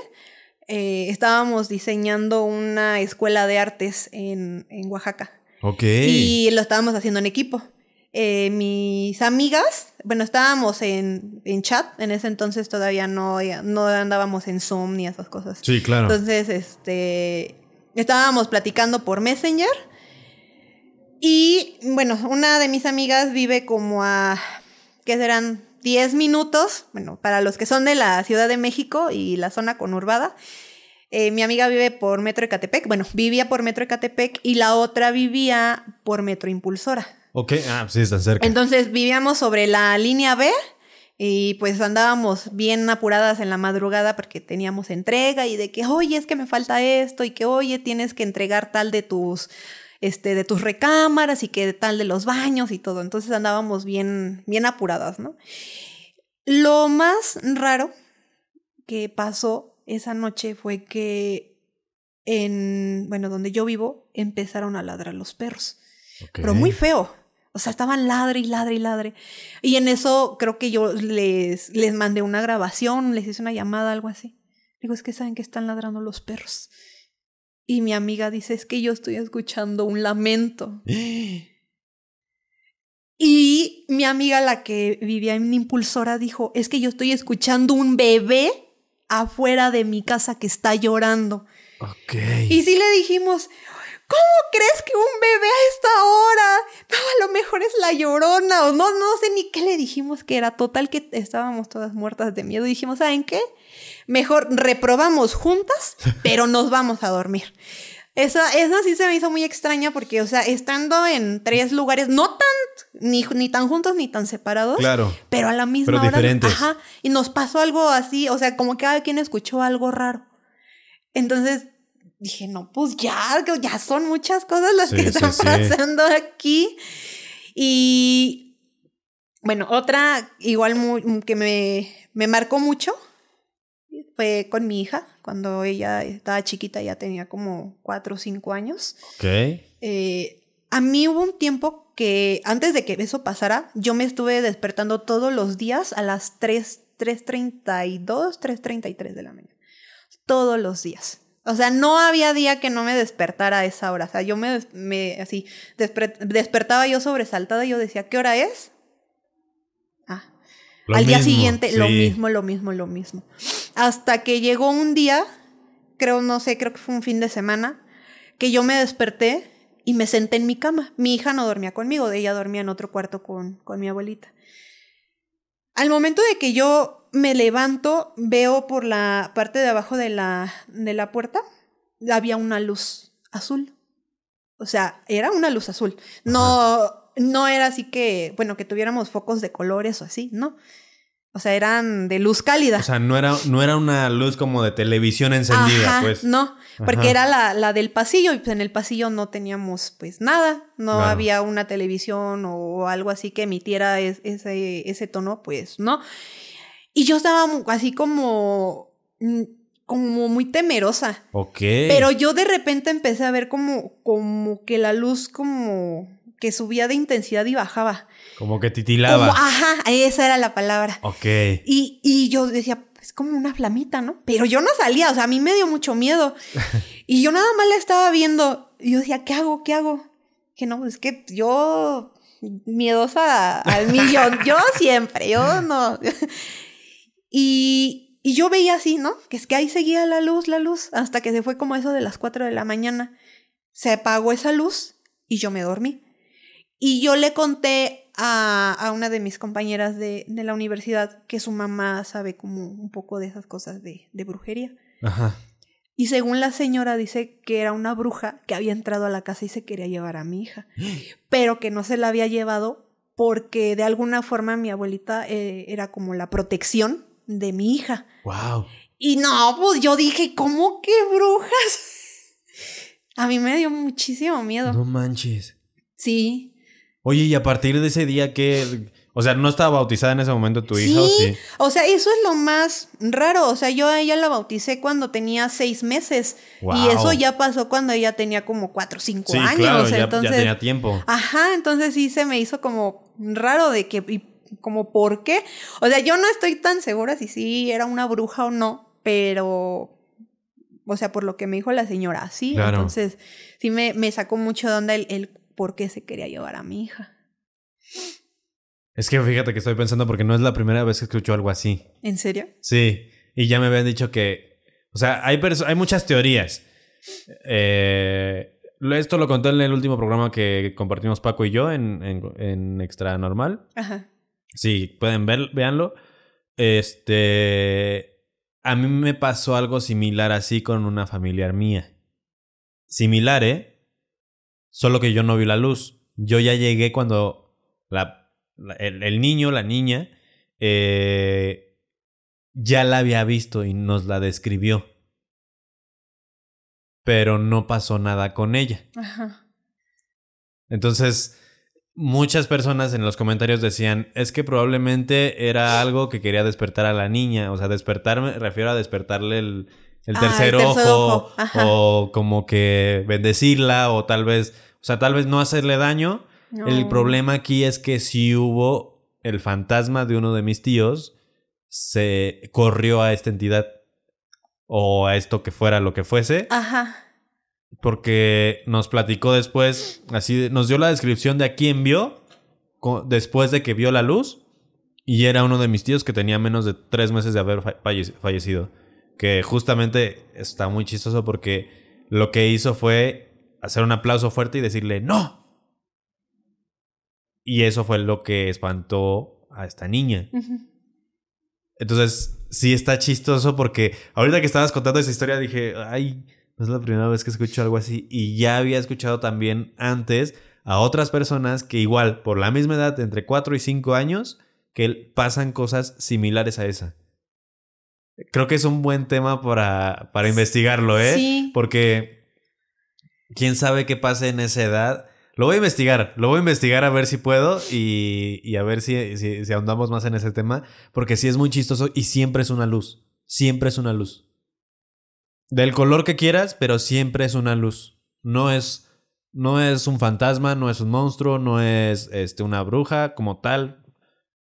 Eh, estábamos diseñando una escuela de artes en, en Oaxaca. Ok. Y lo estábamos haciendo en equipo. Eh, mis amigas, bueno, estábamos en, en chat, en ese entonces todavía no, no andábamos en Zoom ni esas cosas. Sí, claro. Entonces, este, estábamos platicando por Messenger. Y bueno, una de mis amigas vive como a, ¿qué serán? 10 minutos, bueno, para los que son de la Ciudad de México y la zona conurbada. Eh, mi amiga vive por Metro Ecatepec, bueno, vivía por Metro Ecatepec y la otra vivía por Metro Impulsora. Ok, ah, sí, están cerca. Entonces vivíamos sobre la línea B y pues andábamos bien apuradas en la madrugada porque teníamos entrega y de que, oye, es que me falta esto y que, oye, tienes que entregar tal de tus, este, de tus recámaras y que tal de los baños y todo. Entonces andábamos bien, bien apuradas, ¿no? Lo más raro que pasó esa noche fue que en, bueno, donde yo vivo, empezaron a ladrar los perros pero muy feo. O sea, estaban ladre y ladre y ladre. Y en eso creo que yo les, les mandé una grabación, les hice una llamada, algo así. Digo, es que saben que están ladrando los perros. Y mi amiga dice, es que yo estoy escuchando un lamento. Y mi amiga, la que vivía en Impulsora, dijo, es que yo estoy escuchando un bebé afuera de mi casa que está llorando. Ok. Y sí le dijimos, ¿cómo crees que un bebé a esta hora? No, a lo mejor es la llorona o no, no sé ni qué le dijimos que era. Total que estábamos todas muertas de miedo y dijimos, ¿saben qué? Mejor reprobamos juntas, pero nos vamos a dormir. Esa, esa sí se me hizo muy extraña porque, o sea, estando en tres lugares, no tan, ni, ni tan juntos ni tan separados, Claro. pero a la misma Pero hora. diferentes. Ajá. Y nos pasó algo así, o sea, como que cada quien escuchó algo raro. Entonces dije, no, pues ya, ya son muchas cosas las Sí, que están sí. pasando aquí. Y bueno, otra igual muy- que me, me marcó mucho fue con mi hija, cuando ella estaba chiquita, ya tenía como cuatro o cinco años. Ok. Eh, a mí hubo un tiempo que antes de que eso pasara, yo me estuve despertando todos los días a las 3, 3.32, 3.33 de la mañana. Todos los días. O sea, no había día que no me despertara a esa hora. O sea, yo me, me así, desper- despertaba yo sobresaltada y yo decía, ¿qué hora es? Ah, Lo al día siguiente, lo mismo, lo mismo, lo mismo. Hasta que llegó un día, creo, no sé, creo que fue un fin de semana, que yo me desperté y me senté en mi cama. Mi hija no dormía conmigo, ella dormía en otro cuarto con, con mi abuelita. Al momento de que yo me levanto, veo por la parte de abajo de la, de la puerta, había una luz azul. O sea, era una luz azul. No, no era así que, bueno, que tuviéramos focos de colores o así, no. O sea, eran de luz cálida. O sea, no era, no era una luz como de televisión encendida, Ajá, pues. No, porque Ajá. era la, la del pasillo y pues en el pasillo no teníamos pues nada, no Claro. había una televisión o algo así que emitiera es- ese, ese tono, pues no. Y yo estaba así como, mm, como muy temerosa, Ok. pero yo de repente empecé a ver como, como que la luz como que subía de intensidad y bajaba. Como que titilaba. Como, ajá, esa era la palabra. Ok. Y, y yo decía, es como una flamita, ¿no? Pero yo no salía, o sea, a mí me dio mucho miedo. Y yo nada más la estaba viendo. Y yo decía, ¿qué hago? ¿Qué hago? Que no, es que yo miedosa al millón. Yo siempre, yo no. Y, y yo veía así, ¿no? Que es que ahí seguía la luz, la luz, hasta que se fue como eso de las 4 de la mañana. Se apagó esa luz y yo me dormí. Y yo le conté a, a una de mis compañeras de, de la universidad que su mamá sabe como un poco de esas cosas de, de brujería. Ajá. Y según la señora dice que era una bruja que había entrado a la casa y se quería llevar a mi hija, pero que no se la había llevado porque de alguna forma mi abuelita eh, era como la protección de mi hija. Wow. Y no, pues yo dije, ¿cómo que brujas? A mí me dio muchísimo miedo. No manches. Sí. Oye, y a partir de ese día que... O sea, ¿no estaba bautizada en ese momento tu hija o sí? O sea, eso es lo más raro. O sea, yo a ella la bauticé cuando tenía seis meses. Y eso ya pasó cuando ella tenía como cuatro o cinco años. Claro, ya, entonces, ya tenía tiempo. Ajá, entonces sí se me hizo como raro de que, y como por qué. O sea, yo no estoy tan segura si sí era una bruja o no, pero o sea, por lo que me dijo la señora, sí. Entonces, sí me, me, sacó mucho de onda el, el, por qué se quería llevar a mi hija. Es que fíjate que estoy pensando porque no es la primera vez que escucho algo así. ¿En serio? Sí. Y ya me habían dicho que. O sea, hay, hay muchas teorías. Eh, esto lo conté en el último programa que compartimos Paco y yo en, en, en Extra Normal. Ajá. Sí, pueden ver, véanlo. Este. A mí me pasó algo similar así con una familiar mía. Similar, ¿eh? Solo que yo no vi la luz. Yo ya llegué cuando la, el, niño, la niña, eh, ya la había visto y nos la describió. Pero no pasó nada con ella. Ajá. Entonces, muchas personas en los comentarios decían, es que probablemente era algo que quería despertar a la niña. O sea, despertarme, refiero a despertarle el, el ah, tercer, ojo, o como que bendecirla o tal vez, o sea, tal vez no hacerle daño. El problema aquí es que si hubo el fantasma de uno de mis tíos, se corrió a esta entidad o a esto que fuera lo que fuese. Ajá porque nos platicó después, así nos dio la descripción de a quién vio después de que vio la luz y era uno de mis tíos que tenía menos de tres meses de haber fallecido. Que justamente está muy chistoso porque lo que hizo fue hacer un aplauso fuerte y decirle ¡No! Y eso fue lo que espantó a esta niña. Entonces, sí está chistoso porque ahorita que estabas contando esa historia dije, ay, es la primera vez que escucho algo así. Y ya había escuchado también antes a otras personas que igual, por la misma edad, entre 4 y 5 años, que pasan cosas similares a esa. Creo que es un buen tema para, para investigarlo, ¿eh? Sí. Porque quién sabe qué pasa en esa edad. Lo voy a investigar, lo voy a investigar a ver si puedo y, y a ver si, si, si ahondamos más en ese tema, porque sí es muy chistoso y siempre es una luz, siempre es una luz. Del color que quieras, pero siempre es una luz. No es, no es un fantasma, no es un monstruo, no es este, una bruja como tal.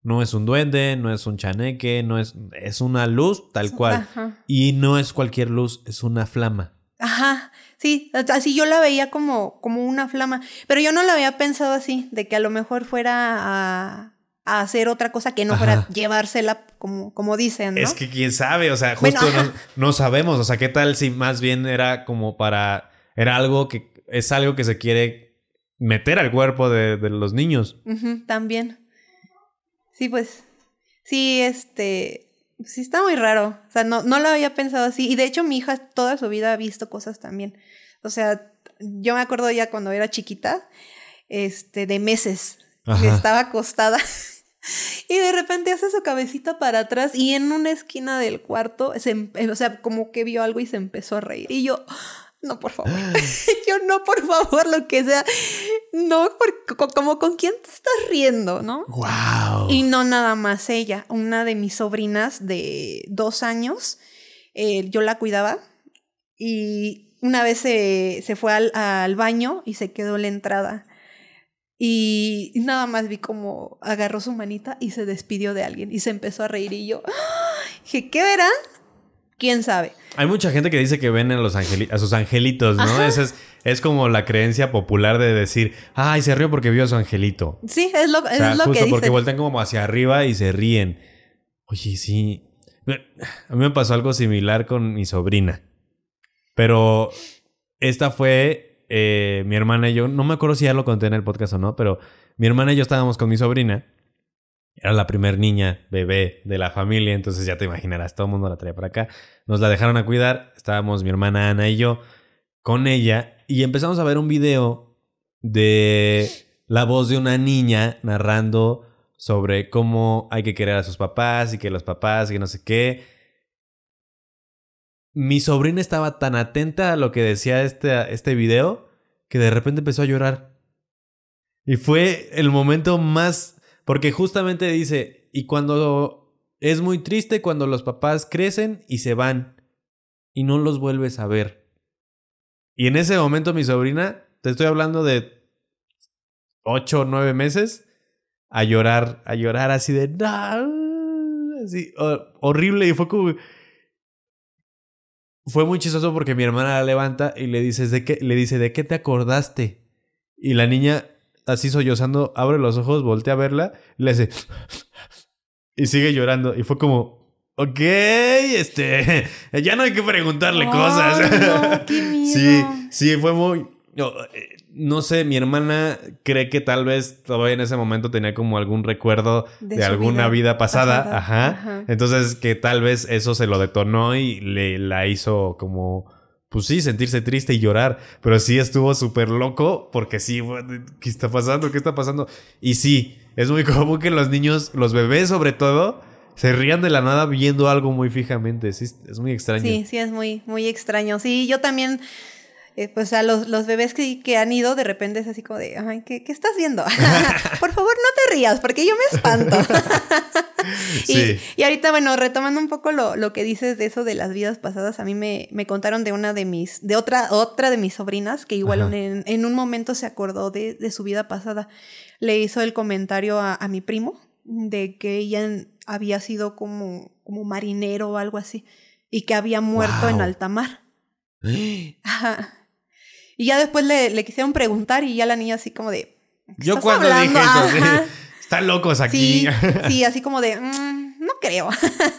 No es un duende, no es un chaneque, no es. Es una luz tal cual. Y no es cualquier luz, es una flama. Ajá. Sí, así yo la veía como, como una flama. Pero yo no la había pensado así, de que a lo mejor fuera a a hacer otra cosa que no fuera llevársela como, como dicen, ¿no? Es que quién sabe, o sea, justo no, sabemos, o sea, qué tal si más bien era como para, era algo que, es algo que se quiere meter al cuerpo de, los niños. también. Sí, pues, sí, este, sí está muy raro, o sea, no, no lo había pensado así, y de hecho mi hija toda su vida ha visto cosas también, o sea, yo me acuerdo ya cuando era chiquita, este, de meses, que estaba acostada Y de repente hace su cabecita para atrás y en una esquina del cuarto, se, em, o sea, como que vio algo y se empezó a reír. Y yo, no, por favor. yo, no, por favor, lo que sea. No, porque, como con quién te estás riendo, ¿no? Wow. Y no nada más ella, una de mis sobrinas de dos años, eh, yo la cuidaba y una vez se, se fue al, al baño y se quedó la entrada. Y nada más vi como agarró su manita y se despidió de alguien y se empezó a reír y yo dije, ¿qué verán? ¿Quién sabe? Hay mucha gente que dice que ven a, los a sus angelitos, ¿no? es, es como la creencia popular de decir, ay, se rió porque vio a su angelito. Sí, es lo, es lo que porque voltean como hacia arriba y se ríen. Oye, sí. A mí me pasó algo similar con mi sobrina. Pero esta fue eh, mi hermana y yo, no me acuerdo si ya lo conté en el podcast o no, pero mi hermana y yo estábamos con mi sobrina. Era la primer niña, bebé de la familia, entonces ya te imaginarás, todo el mundo la traía para acá. Nos la dejaron a cuidar, estábamos mi hermana Ana y yo con ella y empezamos a ver un video de la voz de una niña narrando sobre cómo hay que querer a sus papás y que los papás y que no sé qué. Mi sobrina estaba tan atenta a lo que decía este, este video que de repente empezó a llorar. Y fue el momento más... Porque justamente dice, y cuando es muy triste cuando los papás crecen y se van y no los vuelves a ver. Y en ese momento mi sobrina, te estoy hablando de ocho o nueve meses, a llorar, a llorar así de... Así, horrible y fue como... Fue muy chistoso porque mi hermana la levanta y le dice, ¿de qué, le dice, ¿de qué te acordaste? Y la niña así sollozando, abre los ojos, voltea a verla, le hace... y sigue llorando. Y fue como, ok, este, ya no hay que preguntarle cosas. sí, sí, fue muy... No, sé, mi hermana cree que tal vez todavía en ese momento tenía como algún recuerdo de, alguna vida, pasada. Ajá. Entonces que tal vez eso se lo detonó y le la hizo como pues sí, sentirse triste y llorar, pero sí estuvo súper loco porque sí, ¿qué está pasando? ¿Qué está pasando? Y sí, es muy común que los niños, los bebés sobre todo, se rían de la nada viendo algo muy fijamente. Sí, es muy extraño. Sí, sí, es muy, muy extraño. Sí, yo también eh, pues a los, los bebés que, que, han ido, de repente es así como de, ay, ¿qué, qué estás viendo? Por favor, no te rías, porque yo me espanto. y, y, ahorita, bueno, retomando un poco lo, lo, que dices de eso de las vidas pasadas, a mí me, me contaron de una de mis, de otra, otra de mis sobrinas, que igual en, en, un momento se acordó de, de, su vida pasada. Le hizo el comentario a, a mi primo de que ella había sido como, como marinero o algo así, y que había muerto en alta mar. Ajá. Y ya después le, le quisieron preguntar y ya la niña así como de... Yo cuando dije eso, están locos aquí. Sí, sí así como de, mm, no creo.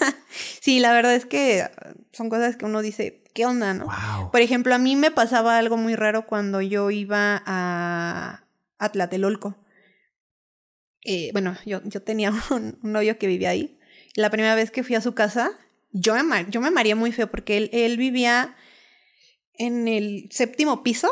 sí, la verdad es que son cosas que uno dice, ¿qué onda, no? Por ejemplo, a mí me pasaba algo muy raro cuando yo iba a, a Tlatelolco. Eh, bueno, yo, yo tenía un, novio que vivía ahí. La primera vez que fui a su casa, yo me, yo me mareé muy feo porque él, él vivía en el séptimo piso.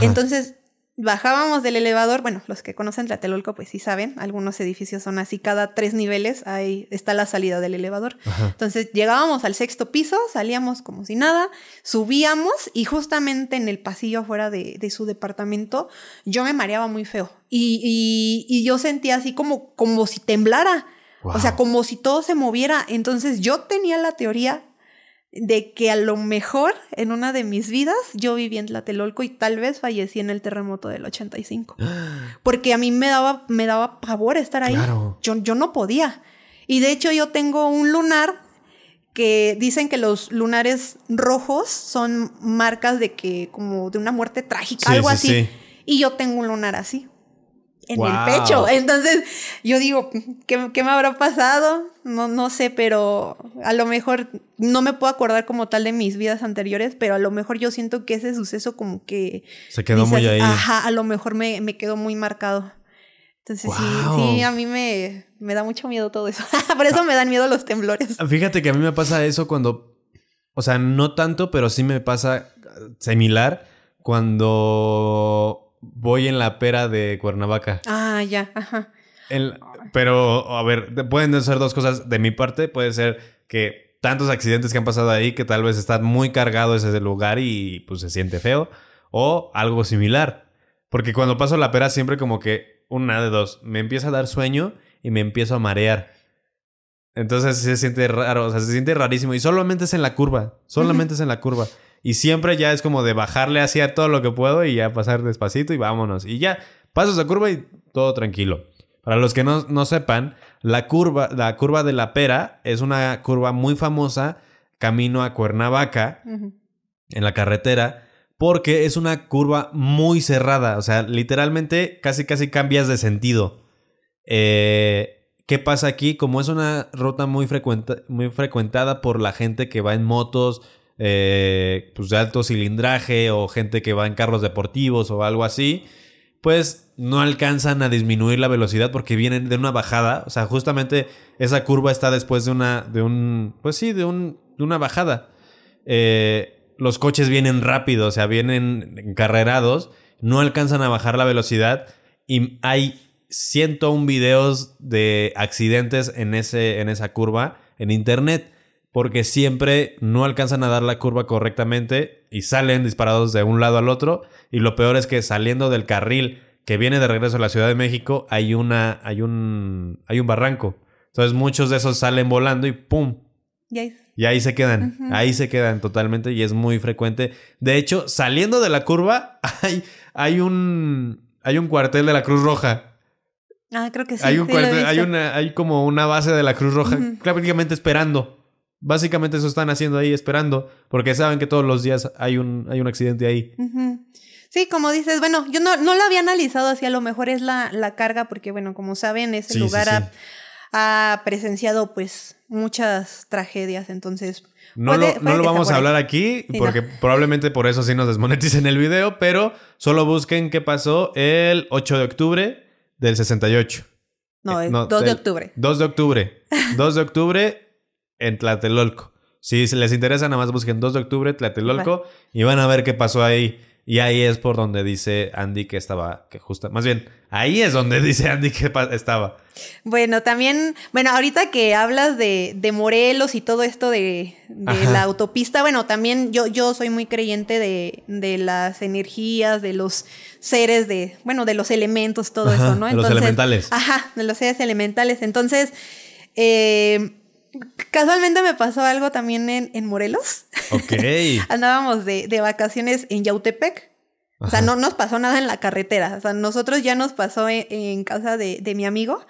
Entonces bajábamos del elevador, bueno, los que conocen Tlatelolco pues sí saben, algunos edificios son así, cada tres niveles ahí está la salida del elevador. Entonces llegábamos al sexto piso, salíamos como si nada, subíamos y justamente en el pasillo afuera de, de su departamento yo me mareaba muy feo y, y, yo sentía así como, como si temblara. O sea, como si todo se moviera. Entonces yo tenía la teoría de que a lo mejor en una de mis vidas yo viví en Tlatelolco y tal vez fallecí en el terremoto del 85. Porque a mí me daba, me daba pavor estar ahí. Yo, yo no podía. Y de hecho yo tengo un lunar que dicen que los lunares rojos son marcas de que como de una muerte trágica, algo así. Y yo tengo un lunar así en el pecho. Entonces, yo digo, ¿qué, ¿qué, me habrá pasado? No, no sé, pero a lo mejor no me puedo acordar como tal de mis vidas anteriores, pero a lo mejor yo siento que ese suceso como que... Se quedó muy ahí. Ajá, a lo mejor me, me quedó muy marcado. Entonces sí, sí, a mí me, me da mucho miedo todo eso. Por eso me dan miedo los temblores. Fíjate que a mí me pasa eso cuando, o sea, no tanto, pero sí me pasa similar cuando voy en la pera de Cuernavaca. Ah, ya, ajá. pero, a ver, pueden ser dos cosas. De mi parte, puede ser que tantos accidentes que han pasado ahí que tal vez está muy cargado ese lugar y pues se siente feo. O algo similar. Porque cuando paso la pera siempre como que una de dos, me empieza a dar sueño y me empiezo a marear. Entonces se siente raro, o sea, se siente rarísimo. Y solamente es en la curva, solamente es en la curva. Y siempre ya es como de bajarle hacia todo lo que puedo y ya pasar despacito y vámonos. Y ya paso esa curva y todo tranquilo. Para los que no, no sepan, la curva, la curva de la pera es una curva muy famosa camino a Cuernavaca en la carretera porque es una curva muy cerrada. O sea, literalmente casi casi cambias de sentido. Eh, ¿Qué pasa aquí? Como es una ruta muy, muy frecuentada por la gente que va en motos, eh, pues de alto cilindraje o gente que va en carros deportivos o algo así, pues no alcanzan a disminuir la velocidad porque vienen de una bajada. O sea, justamente esa curva está después de una, de un, pues sí, de, un, de una bajada. Eh, los coches vienen rápido, o sea, vienen encarrerados, no alcanzan a bajar la velocidad y hay 101 videos de accidentes en, ese, en esa curva en internet. Porque siempre no alcanzan a dar la curva correctamente y salen disparados de un lado al otro. Y lo peor es que saliendo del carril que viene de regreso a la Ciudad de México, hay una, hay un, hay un barranco. Entonces muchos de esos salen volando y ¡pum! Y ahí- Y ahí se quedan, ahí se quedan totalmente y es muy frecuente. De hecho, saliendo de la curva, hay, hay un, hay un cuartel de la Cruz Roja. Ah, creo que sí. hay un sí cuartel, hay una, hay como una base de la Cruz Roja, prácticamente esperando. Básicamente eso están haciendo ahí, esperando, porque saben que todos los días hay un, hay un accidente ahí. Sí, como dices, bueno, yo no, no lo había analizado así, a lo mejor es la, la carga, porque bueno, como saben, ese Sí, lugar sí. Ha, ha presenciado pues muchas tragedias, entonces... No, puede- lo, puede no lo vamos a hablar aquí, porque probablemente por eso sí nos desmoneticen el video, pero solo busquen qué pasó el 8 de octubre del 68. No, Eh, el 2 de octubre. 2 de octubre. 2 de octubre en Tlatelolco. Si les interesa, nada más busquen 2 de octubre, Tlatelolco, y van a ver qué pasó ahí. Y ahí es por donde dice Andy que estaba, que justa. Más bien, ahí es donde dice Andy que estaba. Bueno, también, bueno, ahorita que hablas de, de Morelos y todo esto de, de la autopista, bueno, también yo, yo soy muy creyente de, de las energías, de los seres, de, bueno, de los elementos, todo Ajá, eso, ¿no? de los elementales. Ajá, de los seres elementales. Entonces, eh, casualmente me pasó algo también en, en Morelos. Ok. Andábamos de, de vacaciones en Yautepec. O sea, no nos pasó nada en la carretera. O sea, nosotros ya nos pasó en, en casa de, de mi amigo.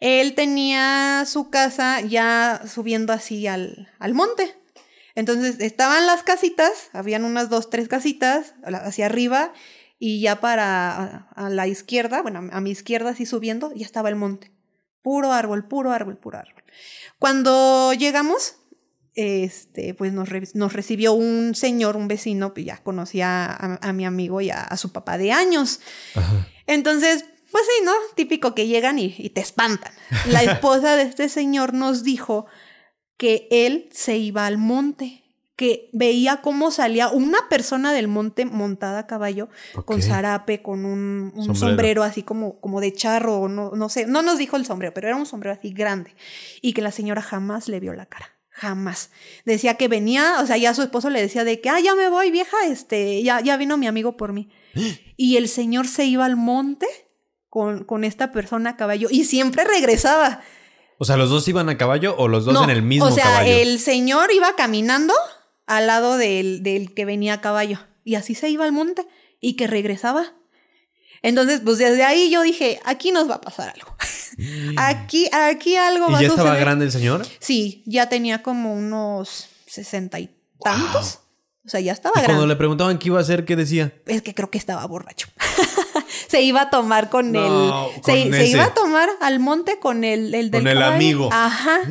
Él tenía su casa ya subiendo así al, al monte. Entonces estaban las casitas, habían unas dos, tres casitas hacia arriba y ya para a, a la izquierda, bueno, a mi izquierda así subiendo, ya estaba el monte. Puro árbol, puro árbol, puro árbol. Cuando llegamos, este, pues nos, re- nos recibió un señor, un vecino, pues ya conocía a, a mi amigo y a, a su papá de años. Ajá. Entonces, pues sí, ¿no? Típico que llegan y, y te espantan. La esposa de este señor nos dijo que él se iba al monte, que veía cómo salía una persona del monte montada a caballo, con zarape, con un, un sombrero. Sombrero. así como, como de charro, no, no sé, no nos dijo el sombrero, pero era un sombrero así grande, y que la señora jamás le vio la cara. Jamás. Decía que venía, o sea, ya su esposo le decía de que, ah, ya me voy, vieja, este, ya, ya vino mi amigo por mí. Y el señor se iba al monte con, con esta persona a caballo y siempre regresaba. O sea, ¿los dos iban a caballo o los dos No, en el mismo O sea, caballo? el señor iba caminando al lado del, del que venía a caballo y así se iba al monte y que regresaba. Entonces, pues desde ahí yo dije, aquí nos va a pasar algo. aquí, aquí algo va ¿Y ya a estaba suceder. grande el señor? Sí, ya tenía como unos sesenta y tantos. O sea, ya estaba Y cuando grande. le preguntaban qué iba a hacer, ¿qué decía? Es que creo que estaba borracho. se iba a tomar con No, el. con Se, iba a tomar al monte con el, el del Con el caballo. amigo. Ajá.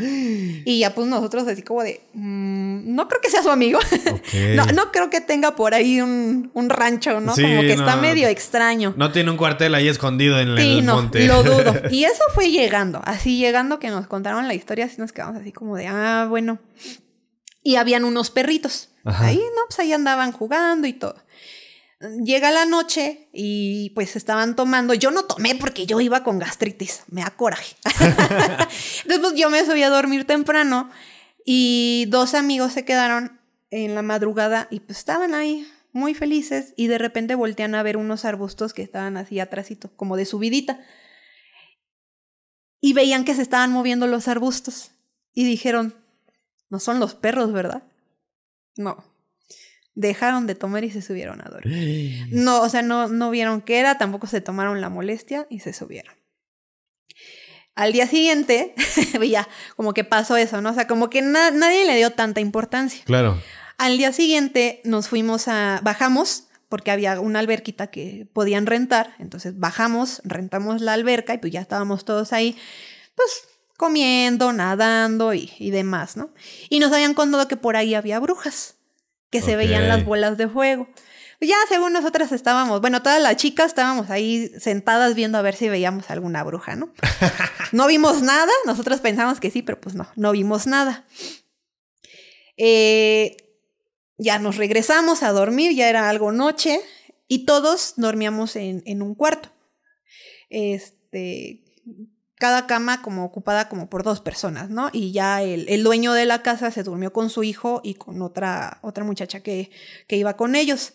Y ya pues nosotros así como de. mm, no creo que sea su amigo. No, no creo que tenga por ahí un, un rancho, ¿no? Sí, como que está medio extraño. No tiene un cuartel ahí escondido en Sí, el no, monte. lo dudo. Y eso fue llegando, así llegando que nos contaron la historia, así nos quedamos así como de, ah, bueno. Y habían unos perritos. Ajá. Ahí, ¿no? Pues ahí andaban jugando y todo. Llega la noche y pues estaban tomando. Yo no tomé porque yo iba con gastritis. Me da coraje. Entonces, pues yo me subí a dormir temprano y dos amigos se quedaron en la madrugada y pues estaban ahí muy felices y de repente voltean a ver unos arbustos que estaban así atrásito, como de subidita. Y veían que se estaban moviendo los arbustos y dijeron, no son los perros, ¿verdad? No. Dejaron de tomar y se subieron a dormir. No, o sea, no, no vieron qué era, tampoco se tomaron la molestia y se subieron. Al día siguiente, ya, como que pasó eso, ¿no? O sea, como que na- nadie le dio tanta importancia. Claro. Al día siguiente nos fuimos a, bajamos, porque había una alberquita que podían rentar, entonces bajamos, rentamos la alberca y pues ya estábamos todos ahí, pues comiendo, nadando y, y demás, ¿no? Y nos habían contado que por ahí había brujas, que se veían las bolas de fuego. Ya según nosotras estábamos, bueno, todas las chicas estábamos ahí sentadas viendo a ver si veíamos alguna bruja, ¿no? No vimos nada, nosotros pensamos que sí, pero pues no, no vimos nada. Eh, ya nos regresamos a dormir, ya era algo noche y todos dormíamos en, en un cuarto. este, cada cama como ocupada como por dos personas, ¿no? Y ya el, el dueño de la casa se durmió con su hijo y con otra, otra muchacha que, que iba con ellos.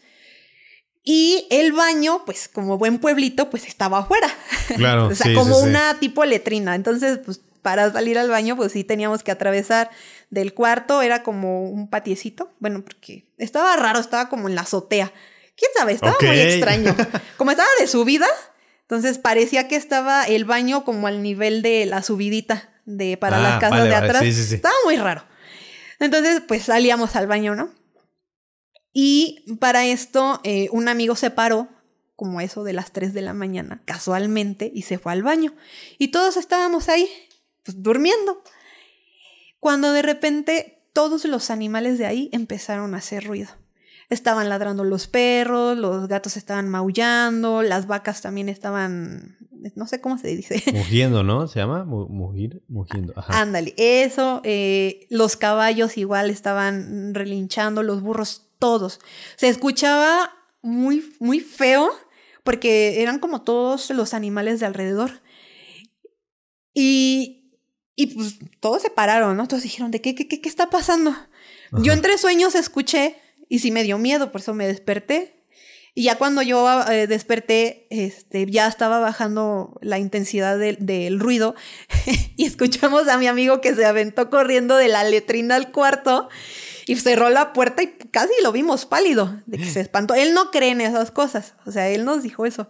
Y el baño, pues como buen pueblito, pues estaba afuera. Claro. o sea, sí, como sí, sí. una tipo letrina. Entonces, pues para salir al baño, pues sí teníamos que atravesar del cuarto, era como un patiecito. Bueno, porque estaba raro, estaba como en la azotea. ¿Quién sabe? Estaba muy extraño. Como estaba de subida, entonces parecía que estaba el baño como al nivel de la subidita de para Ah, las casas vale, de vale. atrás. Sí, sí, sí. Estaba muy raro. Entonces, pues salíamos al baño, ¿no? Y para esto, eh, un amigo se paró, como eso de las 3 de la mañana, casualmente, y se fue al baño. Y todos estábamos ahí, pues durmiendo. Cuando de repente todos los animales de ahí empezaron a hacer ruido. Estaban ladrando los perros, los gatos estaban maullando, las vacas también estaban, no sé cómo se dice. Mugiendo, ¿no? ¿Se llama? Mu- Mugir, mugiendo. Ajá. Ándale, eso, eh, los caballos igual estaban relinchando, los burros, todos. Se escuchaba muy, muy feo porque eran como todos los animales de alrededor. Y, y pues todos se pararon, ¿no? Todos dijeron, ¿de qué, qué, qué, qué está pasando? Yo entre sueños escuché y sí me dio miedo, por eso me desperté. Y ya cuando yo eh, desperté, este, ya estaba bajando la intensidad del- del ruido y escuchamos a mi amigo que se aventó corriendo de la letrina al cuarto y cerró la puerta y casi lo vimos pálido, de que se espantó. Él no cree en esas cosas, o sea, él nos dijo eso.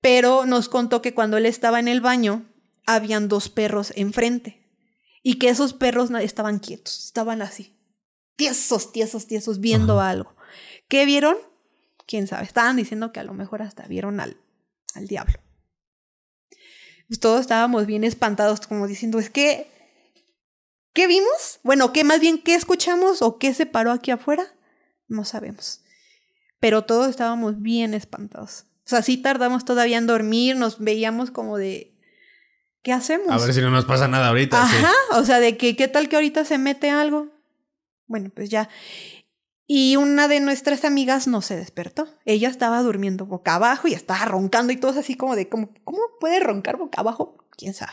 Pero nos contó que cuando él estaba en el baño, habían dos perros enfrente y que esos perros estaban quietos, estaban así, tiesos, tiesos, tiesos, viendo algo. ¿Qué vieron? Quién sabe. Estaban diciendo que a lo mejor hasta vieron al, al diablo. Pues todos estábamos bien espantados, como diciendo, es que, ¿qué vimos? Bueno, ¿qué más bien qué escuchamos o qué se paró aquí afuera? No sabemos. Pero todos estábamos bien espantados. O sea, sí tardamos todavía en dormir, nos veíamos como de, ¿qué hacemos? A ver si no nos pasa nada ahorita. sí. Ajá, o sea, de que qué tal que ahorita se mete algo. Bueno, pues ya. Y una de nuestras amigas no se despertó. Ella estaba durmiendo boca abajo y estaba roncando y todos así como de, como, ¿cómo puede roncar boca abajo? ¿Quién sabe?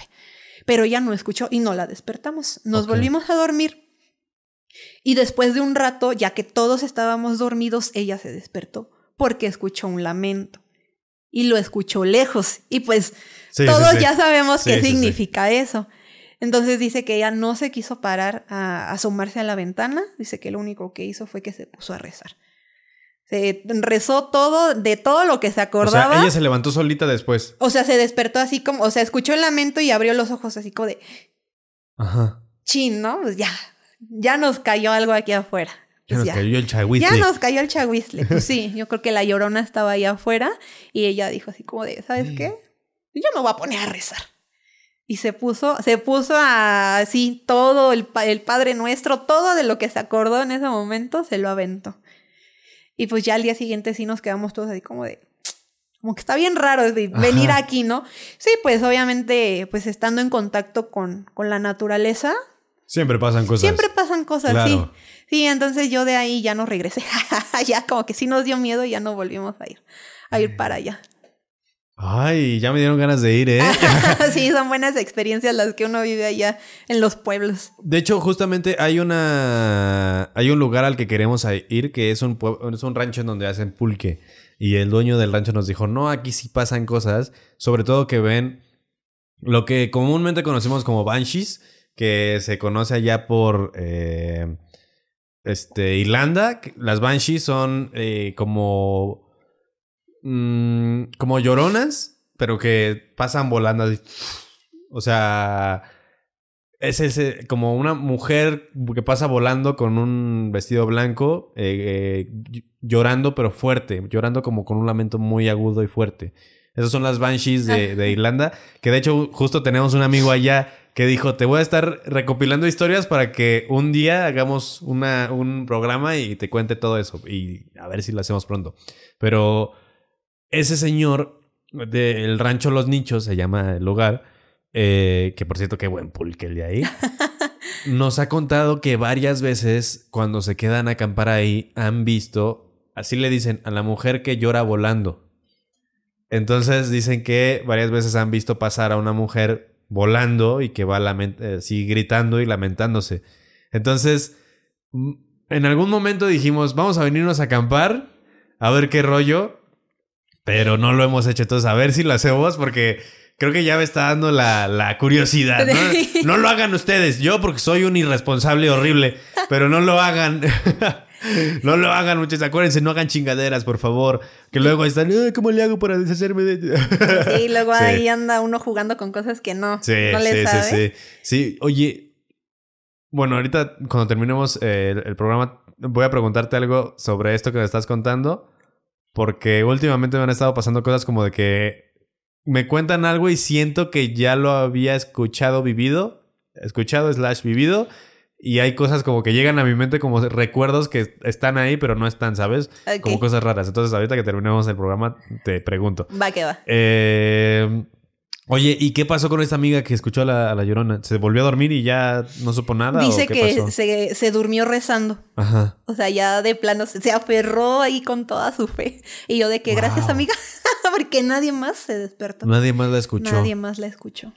Pero ella no escuchó y no la despertamos. Nos volvimos a dormir. Y después de un rato, ya que todos estábamos dormidos, ella se despertó porque escuchó un lamento. Y lo escuchó lejos. Y pues Sí, todos sí. ya sabemos qué significa eso. Entonces dice que ella no se quiso parar a asomarse a la ventana. Dice que lo único que hizo fue que se puso a rezar. Se rezó todo, de todo lo que se O sea, acordaba. ella se levantó solita después. se despertó así como, o sea, escuchó el lamento y abrió los ojos así como de Ajá. chin, ¿no? Pues ya, ya nos cayó algo aquí afuera. Ya Pues nos cayó el chagüiste. Ya nos cayó el chahuizle. Pues sí, yo creo que la llorona estaba ahí afuera y ella dijo así como de, ¿sabes qué? Yo me voy a poner a rezar. Y se puso, se puso a así todo el, el Padre Nuestro, todo de lo que se acordó en ese momento, se lo aventó. Y pues ya al día siguiente sí nos quedamos todos así como de, como que está bien raro de venir Ajá. aquí, ¿no? Sí, pues obviamente, pues estando en contacto con, con la naturaleza, Siempre pasan cosas. Siempre pasan cosas, Claro. sí. Sí, entonces yo de ahí ya no regresé. ya como que sí nos dio miedo y ya no volvimos a ir, a ir para allá. Ay, ya me dieron ganas de ir, ¿eh? sí, son buenas experiencias las que uno vive allá en los pueblos. De hecho, justamente hay una. Hay un lugar al que queremos ir que es un, es un rancho en donde hacen pulque. Y el dueño del rancho nos dijo: No, aquí sí pasan cosas. Sobre todo que ven lo que comúnmente conocemos como banshees, que se conoce allá por. eh, este, Irlanda. Las banshees son eh, como. Mm, como lloronas, pero que pasan volando así. O sea. Es ese, como una mujer que pasa volando con un vestido blanco, eh, eh, llorando pero fuerte, llorando como con un lamento muy agudo y fuerte. Esas son las Banshees de, de Irlanda, que de hecho justo tenemos un amigo allá que dijo, te voy a estar recopilando historias para que un día hagamos una, un programa y te cuente todo eso y a ver si lo hacemos pronto. Pero ese señor del rancho Los Nichos, se llama el lugar, eh, que por cierto, qué buen pulque el de ahí. Nos ha contado que varias veces cuando se quedan a acampar ahí han visto, así le dicen, a la mujer que llora volando. Entonces dicen que varias veces han visto pasar a una mujer volando y que va lament- eh, así gritando y lamentándose. Entonces, mm, en algún momento dijimos, vamos a venirnos a acampar, a ver qué rollo, pero no lo hemos hecho. Entonces, a ver si lo hacemos porque creo que ya me está dando la, la curiosidad. ¿no? no lo hagan ustedes, yo porque soy un irresponsable horrible, pero no lo hagan. No lo hagan, muchachos. Acuérdense, no hagan chingaderas, por favor. Que luego están, "Ay, ¿cómo le hago para deshacerme de.? Sí, luego Sí. ahí anda uno jugando con cosas que no, Sí, no le sí, sabe. sí, sí. Sí, oye. Bueno, ahorita cuando terminemos eh, el, el programa, voy a preguntarte algo sobre esto que me estás contando. Porque últimamente me han estado pasando cosas como de que me cuentan algo y siento que ya lo había escuchado, vivido. Escuchado slash vivido. Y hay cosas como que llegan a mi mente como recuerdos que están ahí, pero no están, ¿sabes? Como cosas raras. Entonces, ahorita que terminemos el programa, te pregunto. Va que va. Eh, oye, ¿y qué pasó con esta amiga que escuchó a la, a la llorona? ¿Se volvió a dormir y ya no supo nada? Dice o qué que pasó? se, se durmió rezando. Ajá. O sea, ya de plano se, se aferró ahí con toda su fe. Y yo de que gracias, amiga, porque nadie más se despertó. Nadie más la escuchó. Nadie más la escuchó.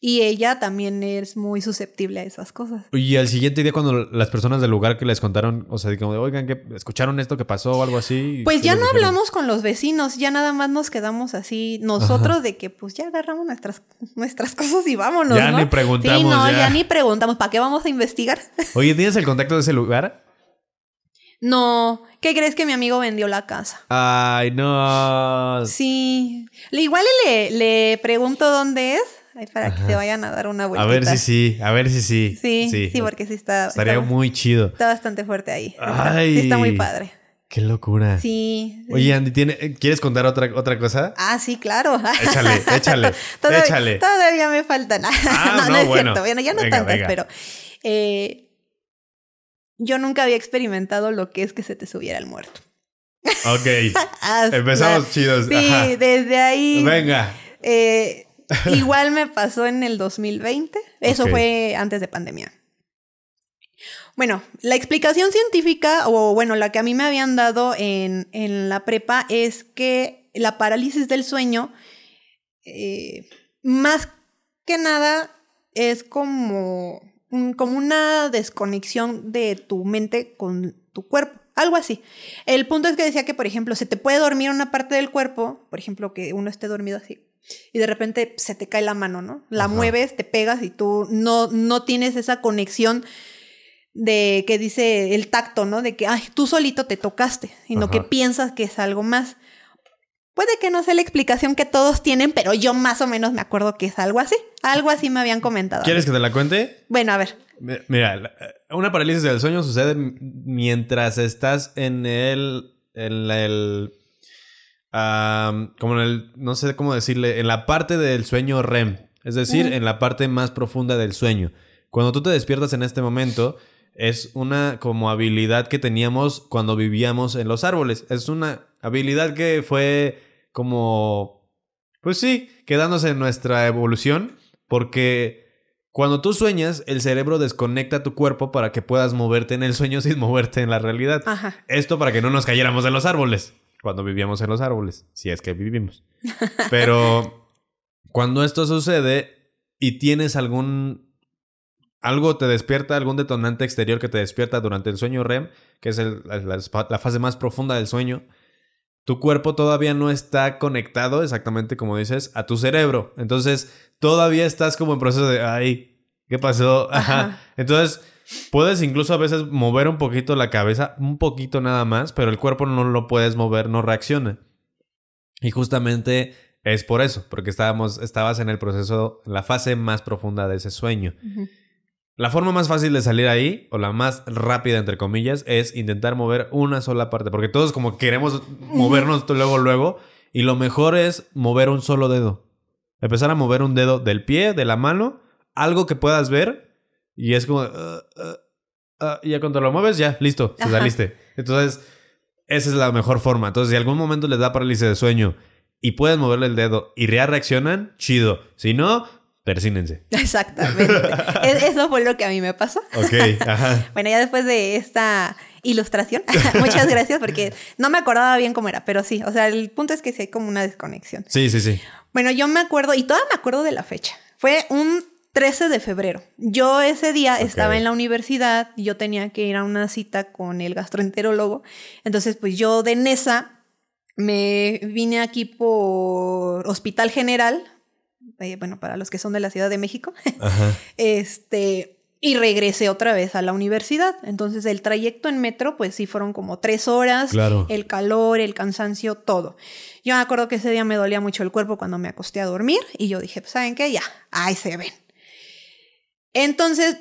Y ella también es muy susceptible a esas cosas. Y al siguiente día, cuando las personas del lugar que les contaron, o sea, como de, oigan, que ¿escucharon esto que pasó o algo así? Pues ¿Qué ya no hablamos con los vecinos, ya nada más nos quedamos así nosotros de que pues ya agarramos nuestras, nuestras cosas y vámonos. Ya ¿no? ni preguntamos, Sí, no, ya. ya. ni preguntamos. ¿Para qué vamos a investigar? Oye, ¿tienes el contacto de ese lugar? no, ¿qué crees que mi amigo vendió la casa? Ay, no. Sí. Igual le, le pregunto dónde es para que se vayan a dar una vuelta. A ver si sí, a ver si sí. Sí, sí, porque sí está, Estaría está, muy chido. está bastante fuerte ahí. Está, Ay. sí está muy padre. Qué locura. Sí. Oye, Andy, ¿tiene, ¿quieres contar otra, otra cosa? Ah, sí, claro. Échale, échale, todavía, échale. Todavía me faltan. Ah, no, no, no, es bueno. cierto. Bueno, ya no Venga, tantas, venga. pero eh, yo nunca había experimentado lo que es que se te subiera el muerto. Ok. Hasta- Empezamos chidos. Sí, Ajá. desde ahí. Venga. eh, igual me pasó en el 2020. Eso fue antes de pandemia. Bueno, la explicación científica, o bueno, la que a mí me habían dado en, en la prepa, es que la parálisis del sueño, eh, más que nada, es como, como una desconexión de tu mente con tu cuerpo. Algo así. El punto es que decía que, por ejemplo, se te puede dormir una parte del cuerpo, por ejemplo, que uno esté dormido así, y de repente se te cae la mano, ¿no? La Ajá. mueves, te pegas y tú no, no tienes esa conexión de que dice el tacto, ¿no? De que, ay, tú solito te tocaste, sino que Ajá. piensas que es algo más. Puede que no sea la explicación que todos tienen, pero yo más o menos me acuerdo que es algo así. Algo así me habían comentado. ¿Quieres que te la cuente? Bueno, a ver. Mi- Mira, una parálisis del sueño sucede mientras estás en el. En el. Como en el. No sé cómo decirle. En la parte del sueño REM. Es decir, en la parte más profunda del sueño. Cuando tú te despiertas en este momento, es una como habilidad que teníamos cuando vivíamos en los árboles. Es una habilidad que fue como. Pues sí, quedándose en nuestra evolución. Porque cuando tú sueñas, el cerebro desconecta tu cuerpo para que puedas moverte en el sueño sin moverte en la realidad. Ajá. Esto para que no nos cayéramos de los árboles. Cuando vivíamos en los árboles. Si es que vivimos. Pero cuando esto sucede y tienes algún. Algo te despierta, algún detonante exterior que te despierta durante el sueño REM, que es el- la, fase más profunda del sueño, tu cuerpo todavía no está conectado, exactamente como dices, a tu cerebro. Entonces, todavía estás como en proceso de, ay, ¿qué pasó? Ajá. Entonces, puedes incluso a veces mover un poquito la cabeza, un poquito nada más, pero el cuerpo no lo puedes mover, no reacciona. Y justamente es por eso, porque estábamos, estabas en el proceso, en la fase más profunda de ese sueño. La forma más fácil de salir ahí, o la más rápida, entre comillas, es intentar mover una sola parte. Porque todos como queremos movernos luego, luego. Y lo mejor es mover un solo dedo. Empezar a mover un dedo del pie, de la mano, algo que puedas ver. Y es como... "Ah, ah, ah", y ya cuando lo mueves, ya, listo, te saliste. Entonces, esa es la mejor forma. Entonces, si algún momento les da parálisis de sueño y puedes moverle el dedo y ya reaccionan, chido. Si no, persínense. Exactamente. Es- Eso fue lo que a mí me pasó. Ok, ajá. Bueno, ya después de esta ilustración. Muchas gracias porque no me acordaba bien cómo era, pero sí, o sea, el punto es que sí hay como una desconexión. Sí, sí, sí. Bueno, yo me acuerdo, y todavía me acuerdo de la fecha. Fue un 13 de febrero. Yo ese día estaba en la universidad, yo tenía que ir a una cita con el gastroenterólogo. Entonces, pues yo de Nesa me vine aquí por Hospital General, eh, bueno, para los que son de la Ciudad de México, este, y regresé otra vez a la universidad. Entonces el trayecto en metro, pues sí fueron como tres horas, Claro. el calor, el cansancio, todo. Yo me acuerdo que ese día me dolía mucho el cuerpo cuando me acosté a dormir y yo dije, pues, ¿saben qué? Ya, ahí se ven. Entonces,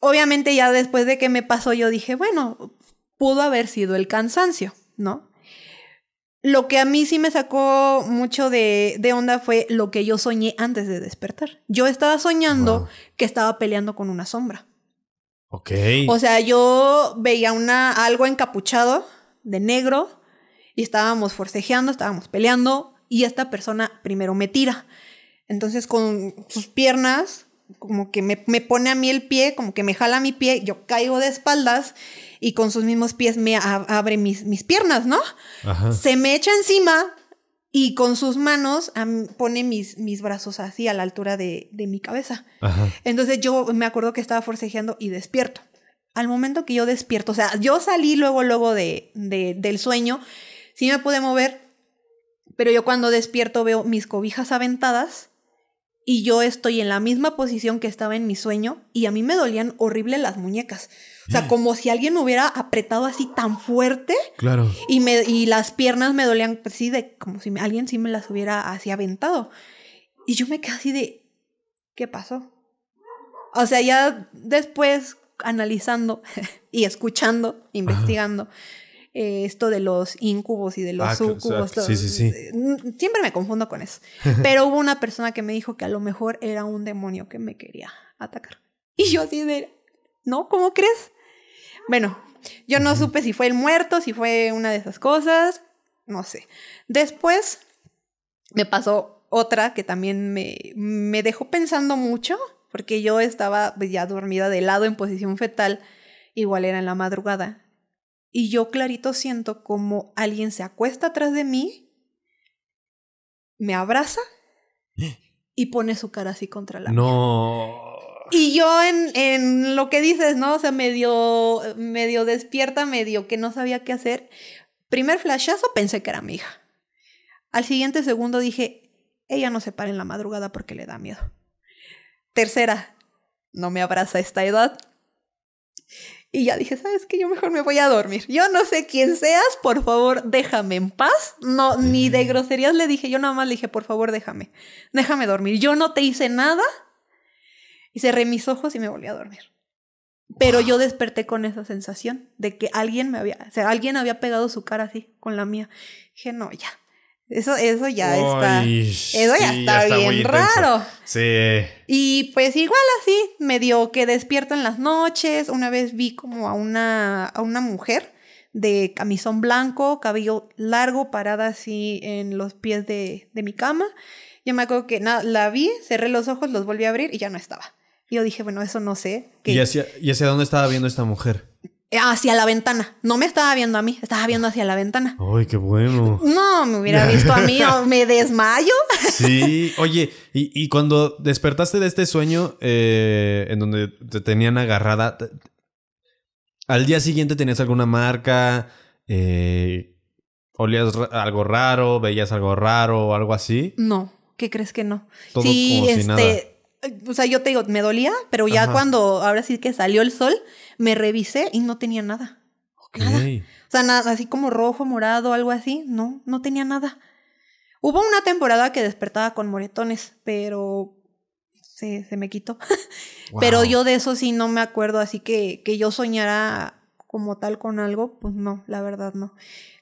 obviamente ya después de que me pasó, yo dije, bueno, pudo haber sido el cansancio, ¿no? Lo que a mí sí me sacó mucho de, de onda fue lo que yo soñé antes de despertar. Yo estaba soñando Wow. que estaba peleando con una sombra. Ok. O sea, yo veía una, algo encapuchado de negro y estábamos forcejeando, estábamos peleando y esta persona primero me tira. Entonces con sus piernas como que me, me pone a mí el pie, como que me jala mi pie, yo caigo de espaldas y con sus mismos pies me abre mis, mis piernas, ¿no? Ajá. Se me echa encima y con sus manos pone mis, mis brazos así a la altura de, de mi cabeza. Ajá. Entonces yo me acuerdo que estaba forcejeando y despierto. Al momento que yo despierto, o sea, yo salí luego, luego de, de- del sueño, sí me pude mover, pero yo cuando despierto veo mis cobijas aventadas y yo estoy en la misma posición que estaba en mi sueño y a mí me dolían horrible las muñecas. O sea, como si alguien me hubiera apretado así tan fuerte Claro. y, me, y las piernas me dolían pues, sí, de como si me- alguien sí me las hubiera así aventado. Y yo me quedé así de, ¿qué pasó? O sea, ya después analizando y escuchando, investigando eh, esto de los incubos y de los Ah, sucubos. Sí, sí, sí. eh, Siempre me confundo con eso. Pero hubo una persona que me dijo que a lo mejor era un demonio que me quería atacar. Y yo así de, ¿no? ¿Cómo crees? Bueno, yo no supe si fue el muerto, si fue una de esas cosas, no sé. Después me pasó otra que también me, me dejó pensando mucho, porque yo estaba pues, ya dormida de lado en posición fetal, igual era en la madrugada. Y yo clarito siento como alguien se acuesta atrás de mí, me abraza y pone su cara así contra la mía. No. Y yo en, en lo que dices, ¿no? O sea, medio, medio despierta, medio que no sabía qué hacer. Primer flashazo pensé que era mi hija. Al siguiente segundo dije, ella no se para en la madrugada porque le da miedo. Tercera, no me abraza a esta edad. Y ya dije, ¿sabes qué? Yo mejor me voy a dormir. Yo no sé quién seas, por favor, déjame en paz. No, ni de groserías le dije, yo nada más le dije, por favor, déjame. Déjame dormir. Yo no te hice nada. Y cerré mis ojos y me volví a dormir. Pero yo desperté con esa sensación de que alguien me había, o sea, alguien había pegado su cara así con la mía. Dije, no, ya. Eso, eso ya está. Eso ya está, bien raro. Sí. Y pues igual así, medio que despierto en las noches. Una vez vi como a una, a una mujer de camisón blanco, cabello largo, parada así en los pies de, de mi cama. Yo me acuerdo que nada, la vi, cerré los ojos, los volví a abrir y ya no estaba. Y yo dije, bueno, eso no sé. que- ¿Y hacia, ¿Y hacia dónde estaba viendo esta mujer? Hacia la ventana. No me estaba viendo a mí, estaba viendo hacia la ventana. Ay, qué bueno. No, me hubiera visto a mí, o me desmayo. Sí, oye, y, y cuando despertaste de este sueño eh, en donde te tenían agarrada, al día siguiente tenías alguna marca, eh, olías algo raro, veías algo raro o algo así. No, ¿qué crees que no? Todo sí, como si este, nada. o sea, yo te digo, me dolía, pero ya Ajá. cuando ahora sí que salió el sol, me revisé y no tenía nada. Nada. O sea, nada, así como rojo, morado, algo así, no, no tenía nada. Hubo una temporada que despertaba con moretones, pero se, se me quitó. Pero yo de eso sí no me acuerdo, así que, que yo soñara como tal con algo, pues no, la verdad no.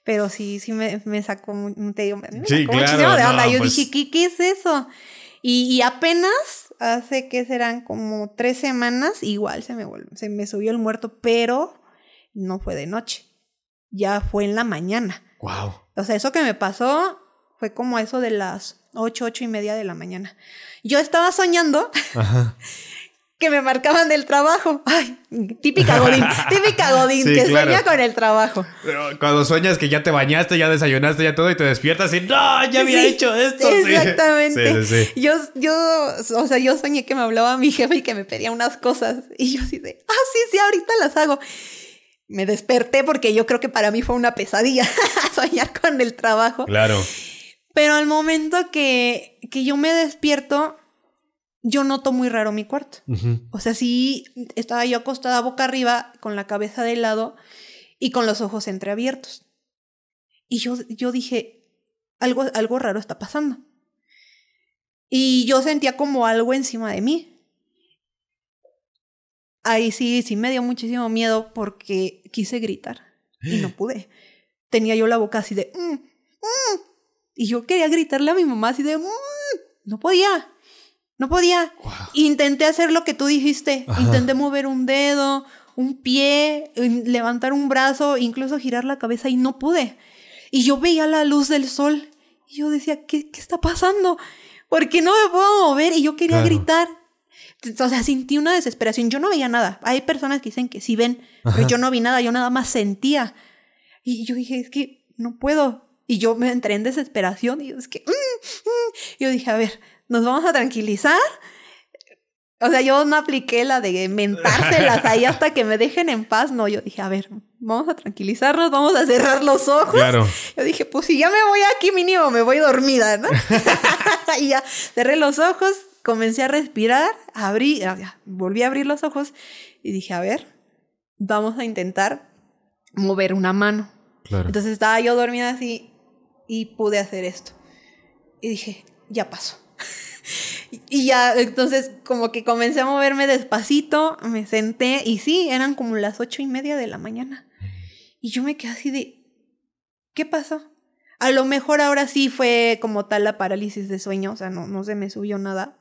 Pero sí, sí me, me sacó, te digo, me Sí, sacó claro, muchísimo de no, onda. Yo pues- dije, ¿qué, ¿qué es eso? Y, y apenas hace que serán como tres semanas, igual se me, se me subió el muerto, pero no fue de noche, ya fue en la mañana. Wow. O sea, eso que me pasó fue como eso de las ocho, ocho y media de la mañana. Yo estaba soñando Ajá. que me marcaban del trabajo. Ay, típica Godín, típica Godín, Sí, que claro. sueña con el trabajo. Cuando sueñas que ya te bañaste, ya desayunaste, ya todo y te despiertas y no, ya había Sí, hecho esto. sí. Exactamente. Sí. Yo, yo, o sea, yo soñé que me hablaba mi jefe y que me pedía unas cosas. Y yo así de, ah, sí, sí, ahorita las hago. Me desperté porque yo creo que para mí fue una pesadilla soñar con el trabajo. Claro. Pero al momento que, que yo me despierto, yo noto muy raro mi cuarto. O sea, sí, estaba yo acostada boca arriba, con la cabeza de lado y con los ojos entreabiertos. Y yo, yo dije, algo, algo raro está pasando. Y yo sentía como algo encima de mí. Ahí sí, sí me dio muchísimo miedo porque quise gritar y no pude. Tenía yo la boca así de... "Mm, mm", y yo quería gritarle a mi mamá así de... "Mm", no podía. No podía. Intenté hacer lo que tú dijiste. Ajá. Intenté mover un dedo, un pie, en- levantar un brazo, incluso girar la cabeza y no pude. Y yo veía la luz del sol y yo decía, ¿qué, qué está pasando? ¿Por qué no me puedo mover? Y yo quería Claro. gritar. O sea, sentí una desesperación. Yo no veía nada. Hay personas que dicen que sí ven, Ajá. pero yo no vi nada. Yo nada más sentía. Y yo dije, es que no puedo. Y yo me entré en desesperación y yo, es que... mm, mm. Yo dije, a ver, nos vamos a tranquilizar. O sea, yo no apliqué la de mentárselas ahí hasta que me dejen en paz. No, yo dije, a ver, vamos a tranquilizarnos, vamos a cerrar los ojos. Claro. Yo dije, pues si ya me voy aquí mínimo, me voy dormida, ¿no? y ya cerré los ojos, comencé a respirar, abrí, volví a abrir los ojos y dije, a ver, vamos a intentar mover una mano. Claro. Entonces estaba yo dormida así y pude hacer esto. Y dije, ya pasó. y ya, entonces como que comencé a moverme despacito, me senté y sí, eran como las ocho y media de la mañana. Y yo me quedé así de, ¿qué pasó? A lo mejor ahora sí fue como tal la parálisis de sueño, o sea, no, no se me subió nada.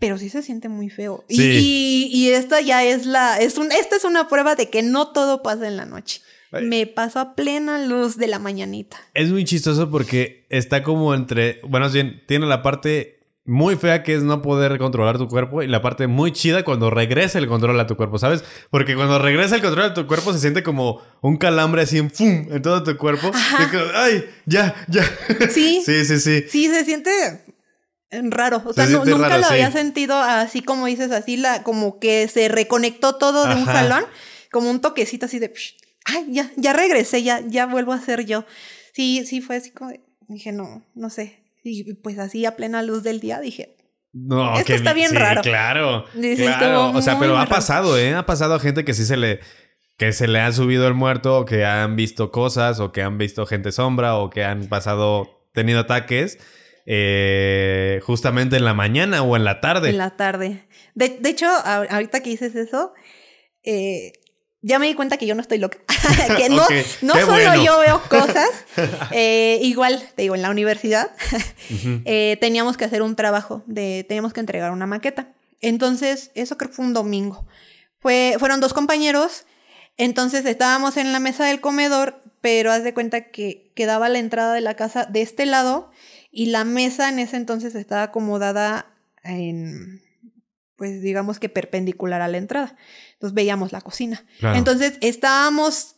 Pero sí se siente muy feo. Y- Sí. Y, y esta ya es la. Es un, esta es una prueba de que no todo pasa en la noche. Me pasó a plena luz de la mañanita. Es muy chistoso porque está como entre. Bueno, bien, tiene la parte muy fea que es no poder controlar tu cuerpo y la parte muy chida cuando regresa el control a tu cuerpo, ¿sabes? Porque cuando regresa el control a tu cuerpo se siente como un calambre así en ¡fum! en todo tu cuerpo. Como, ¡Ay! ¡Ya! ¡Ya! Sí. sí, sí, sí. Sí, se siente raro. O Se sea, nunca raro, lo sí. había sentido así como dices, así la, como que se reconectó todo de un jalón, como un toquecito así de "Psh, ay, ya, ya regresé, ya, ya vuelvo a ser yo. Sí, sí, fue así como de- dije, no, no sé. Y pues así a plena luz del día dije, No, Esto qué está bien sí, raro. Claro. Dice, claro. O sea, pero ha raro. pasado, ¿eh? Ha pasado a gente que sí se le. que se le ha subido el muerto, o que han visto cosas, o que han visto gente sombra, o que han pasado. tenido ataques. eh, justamente en la mañana o en la tarde. en la tarde. De, de hecho, ahorita que dices eso, eh, ya me di cuenta que yo no estoy loca. que no, no qué solo bueno. yo veo cosas. eh, igual, te digo, en la universidad eh, teníamos que hacer un trabajo, de, teníamos que entregar una maqueta. Entonces, eso creo que fue un domingo. Fue, fueron dos compañeros. Entonces estábamos en la mesa del comedor, pero haz de cuenta que quedaba la entrada de la casa de este lado y la mesa en ese entonces estaba acomodada en, pues digamos que perpendicular a la entrada. Entonces veíamos la cocina. Claro. Entonces estábamos,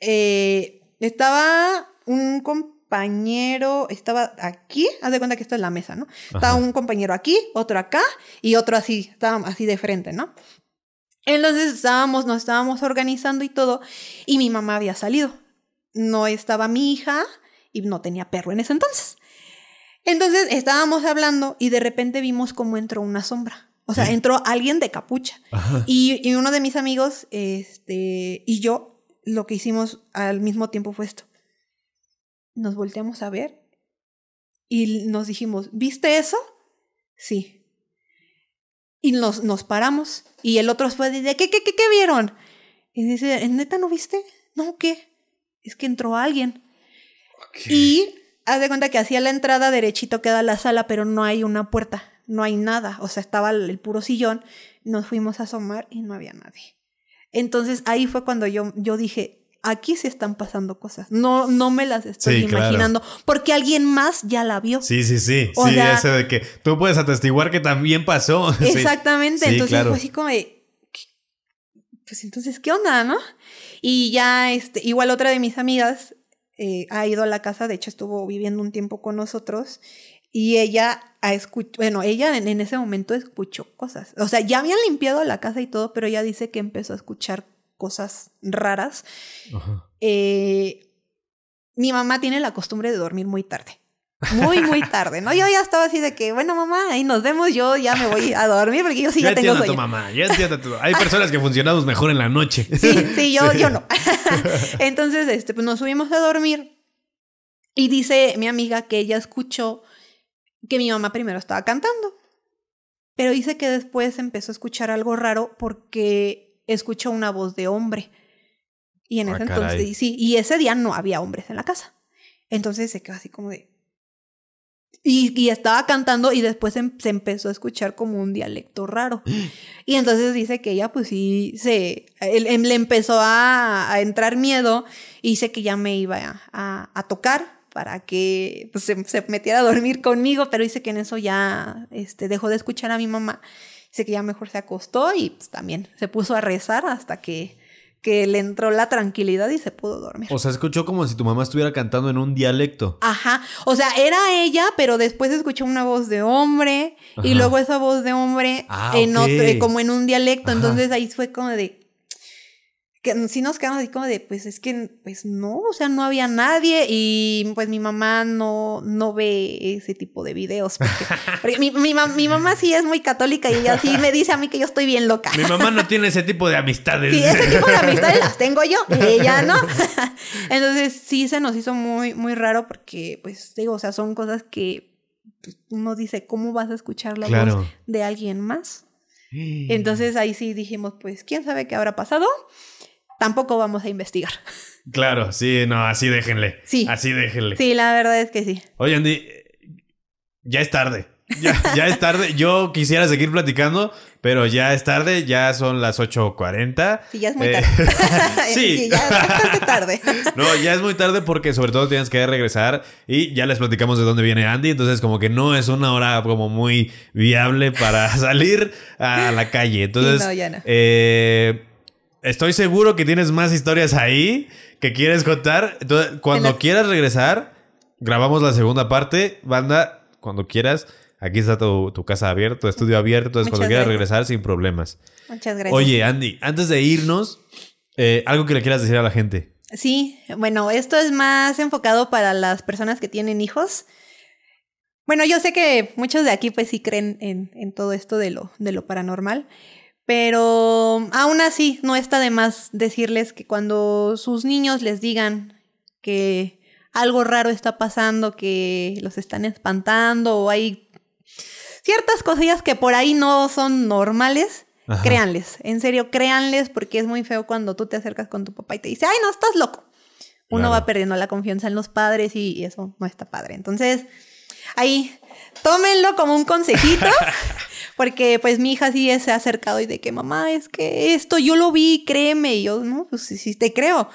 eh, estaba un compañero, estaba aquí, haz de cuenta que esto es la mesa, ¿no? Estaba Ajá. un compañero aquí, otro acá y otro así, estábamos así de frente, ¿no? Entonces estábamos, nos estábamos organizando y todo, y mi mamá había salido. No estaba mi hija y no tenía perro en ese entonces. Entonces estábamos hablando y de repente vimos cómo entró una sombra. O sea, entró alguien de capucha. Y, y uno de mis amigos, este, y yo, lo que hicimos al mismo tiempo fue esto. Nos volteamos a ver y nos dijimos, ¿viste eso? Sí. Y nos, nos paramos. Y el otro fue de, ¿qué, qué, qué, qué vieron? Y dice, ¿neta no viste? No, ¿qué? Es que entró alguien. Y haz de cuenta que hacia la entrada derechito queda la sala, pero no hay una puerta, no hay nada. O sea, estaba el, puro sillón. Nos fuimos a asomar y no había nadie. Entonces ahí fue cuando yo, yo dije, aquí sí están pasando cosas. No, no me las estoy Sí, claro. imaginando. Porque alguien más ya la vio. Sí, sí, sí. O sí, sea- ese de que tú puedes atestiguar que también pasó. Exactamente. Sí, entonces claro. fue así como. Pues entonces, ¿qué onda, no? Y ya, este, igual otra de mis amigas eh, ha ido a la casa, de hecho estuvo viviendo un tiempo con nosotros. Y ella ha escuchado, bueno, ella en, en ese momento escuchó cosas. O sea, ya habían limpiado la casa y todo, pero ella dice que empezó a escuchar cosas raras. Ajá. Eh, mi mamá tiene la costumbre de dormir muy tarde. Muy, muy tarde, ¿no? Yo ya estaba así de que, bueno, mamá, ahí nos vemos, yo ya me voy a dormir porque yo sí yo ya tengo entiendo a tu sueño. mamá, yo entiendo a tu Hay personas que funcionamos mejor en la noche. Sí, sí, yo, Sí. yo no. Entonces, este, pues nos subimos a dormir y dice mi amiga que ella escuchó que mi mamá primero estaba cantando, pero dice que después empezó a escuchar algo raro porque escuchó una voz de hombre. Y en Ah, ese caray. entonces, sí, y ese día no había hombres en la casa. Entonces se quedó así como de... Y, y estaba cantando y después em- se empezó a escuchar como un dialecto raro. Y entonces dice que ella pues sí se... él- él le empezó a, a entrar miedo y dice que ya me iba a, a- a tocar para que pues, se, se metiera a dormir conmigo, pero dice que en eso ya este, dejó de escuchar a mi mamá. Dice que ya mejor se acostó y pues, también se puso a rezar hasta que, que le entró la tranquilidad y se pudo dormir. O sea, escuchó como si tu mamá estuviera cantando en un dialecto. Ajá, o sea, era ella, pero después escuchó una voz de hombre y luego esa voz de hombre Ah, en ok. otro, como en un dialecto, Ajá. entonces ahí fue como de que sí nos quedamos así como de pues es que pues no, o sea, no había nadie y pues mi mamá no no ve ese tipo de videos porque, porque mi, mi mi mamá sí es muy católica y ella sí me dice a mí que yo estoy bien loca. Mi mamá no tiene ese tipo de amistades. Sí, ese tipo de amistades las tengo yo, ella no. Entonces sí se nos hizo muy, muy raro porque, pues, digo, o sea, son cosas que pues, uno dice, ¿cómo vas a escuchar la Claro. voz de alguien más? Entonces ahí sí dijimos, pues, ¿quién sabe qué habrá pasado? Tampoco vamos a investigar. Claro, sí, no, así déjenle. Sí. Así déjenle. Sí, la verdad es que sí. Oye, Andy, ya es tarde. Ya, ya es tarde. Yo quisiera seguir platicando, pero ya es tarde. Ya son las 8.40. Sí, ya es muy Eh, tarde. sí. ya es bastante tarde. No, ya es muy tarde porque sobre todo tienes que regresar y ya les platicamos de dónde viene Andy, entonces como que no es una hora como muy viable para salir a la calle. Entonces, Sí, no, ya no. eh, estoy seguro que tienes más historias ahí que quieres contar. Entonces, cuando la- quieras regresar, grabamos la segunda parte. Banda, cuando quieras, aquí está tu, tu casa abierta, tu estudio abierto, entonces Muchas cuando quieras gracias. regresar sin problemas. Muchas gracias. Oye, Andy, antes de irnos, eh, algo que le quieras decir a la gente. Sí, bueno, esto es más enfocado para las personas que tienen hijos. Bueno, yo sé que muchos de aquí pues sí creen en, en todo esto de lo, de lo paranormal, pero aún así no está de más decirles que cuando sus niños les digan que algo raro está pasando, que los están espantando o hay ciertas cosillas que por ahí no son normales, Ajá. créanles, en serio, créanles porque es muy feo cuando tú te acercas con tu papá y te dice, ay, no, estás loco. Uno Claro. va perdiendo la confianza en los padres y, y eso no está padre. Entonces, ahí, tómenlo como un consejito, porque pues mi hija sí se ha acercado y de que, mamá, es que esto yo lo vi, créeme, y yo, no, pues sí, sí te creo,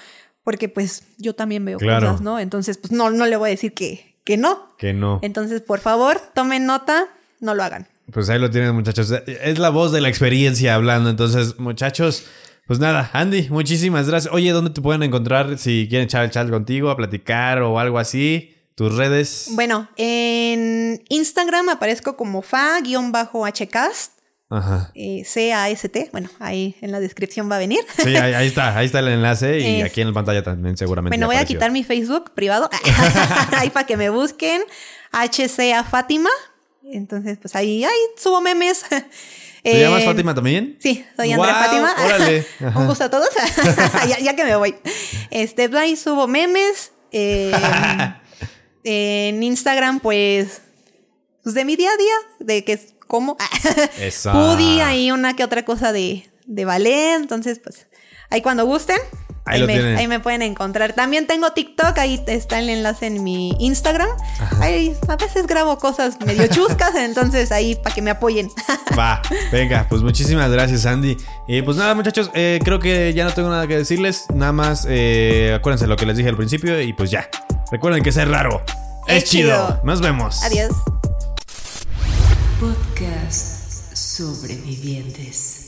porque pues yo también veo Claro. cosas, ¿no? Entonces, pues no, no le voy a decir que, que no. Que no. Entonces, por favor, tomen nota, no lo hagan. Pues ahí lo tienen, muchachos. Es la voz de la experiencia hablando. Entonces, muchachos, pues nada, Andy, muchísimas gracias. Oye, ¿dónde te pueden encontrar si quieren echar el chat contigo, a platicar o algo así? Tus redes. Bueno, en Instagram aparezco como fa-hcast, Ajá. eh, C-A-S-T. Bueno, ahí en la descripción va a venir. Sí, ahí, ahí está, ahí está el enlace y aquí en la pantalla también seguramente. Bueno, voy a quitar mi Facebook privado. ahí para que me busquen. HCA Fátima. Entonces, pues ahí, ahí subo memes. ¿Te llamas Eh, Fátima también? Sí, soy Andrea Fátima. órale. Un gusto a todos. ya, ya que me voy. Este, pues, ahí subo memes. En Instagram, pues, pues de mi día a día, de que es como. Pudi, ahí una que otra cosa de, de ballet. Entonces, pues, ahí cuando gusten. Ahí, me, ahí me pueden encontrar. También tengo TikTok, ahí está el enlace en mi Instagram. Ahí a veces grabo cosas medio chuscas, entonces ahí para que me apoyen. Va, venga, pues muchísimas gracias, Andy. Y pues nada, muchachos, eh, creo que ya no tengo nada que decirles. Nada más, eh, acuérdense lo que les dije al principio y pues ya. Recuerden que ser raro es, Es chido. chido. Nos vemos. Adiós. Podcast Sobrevivientes.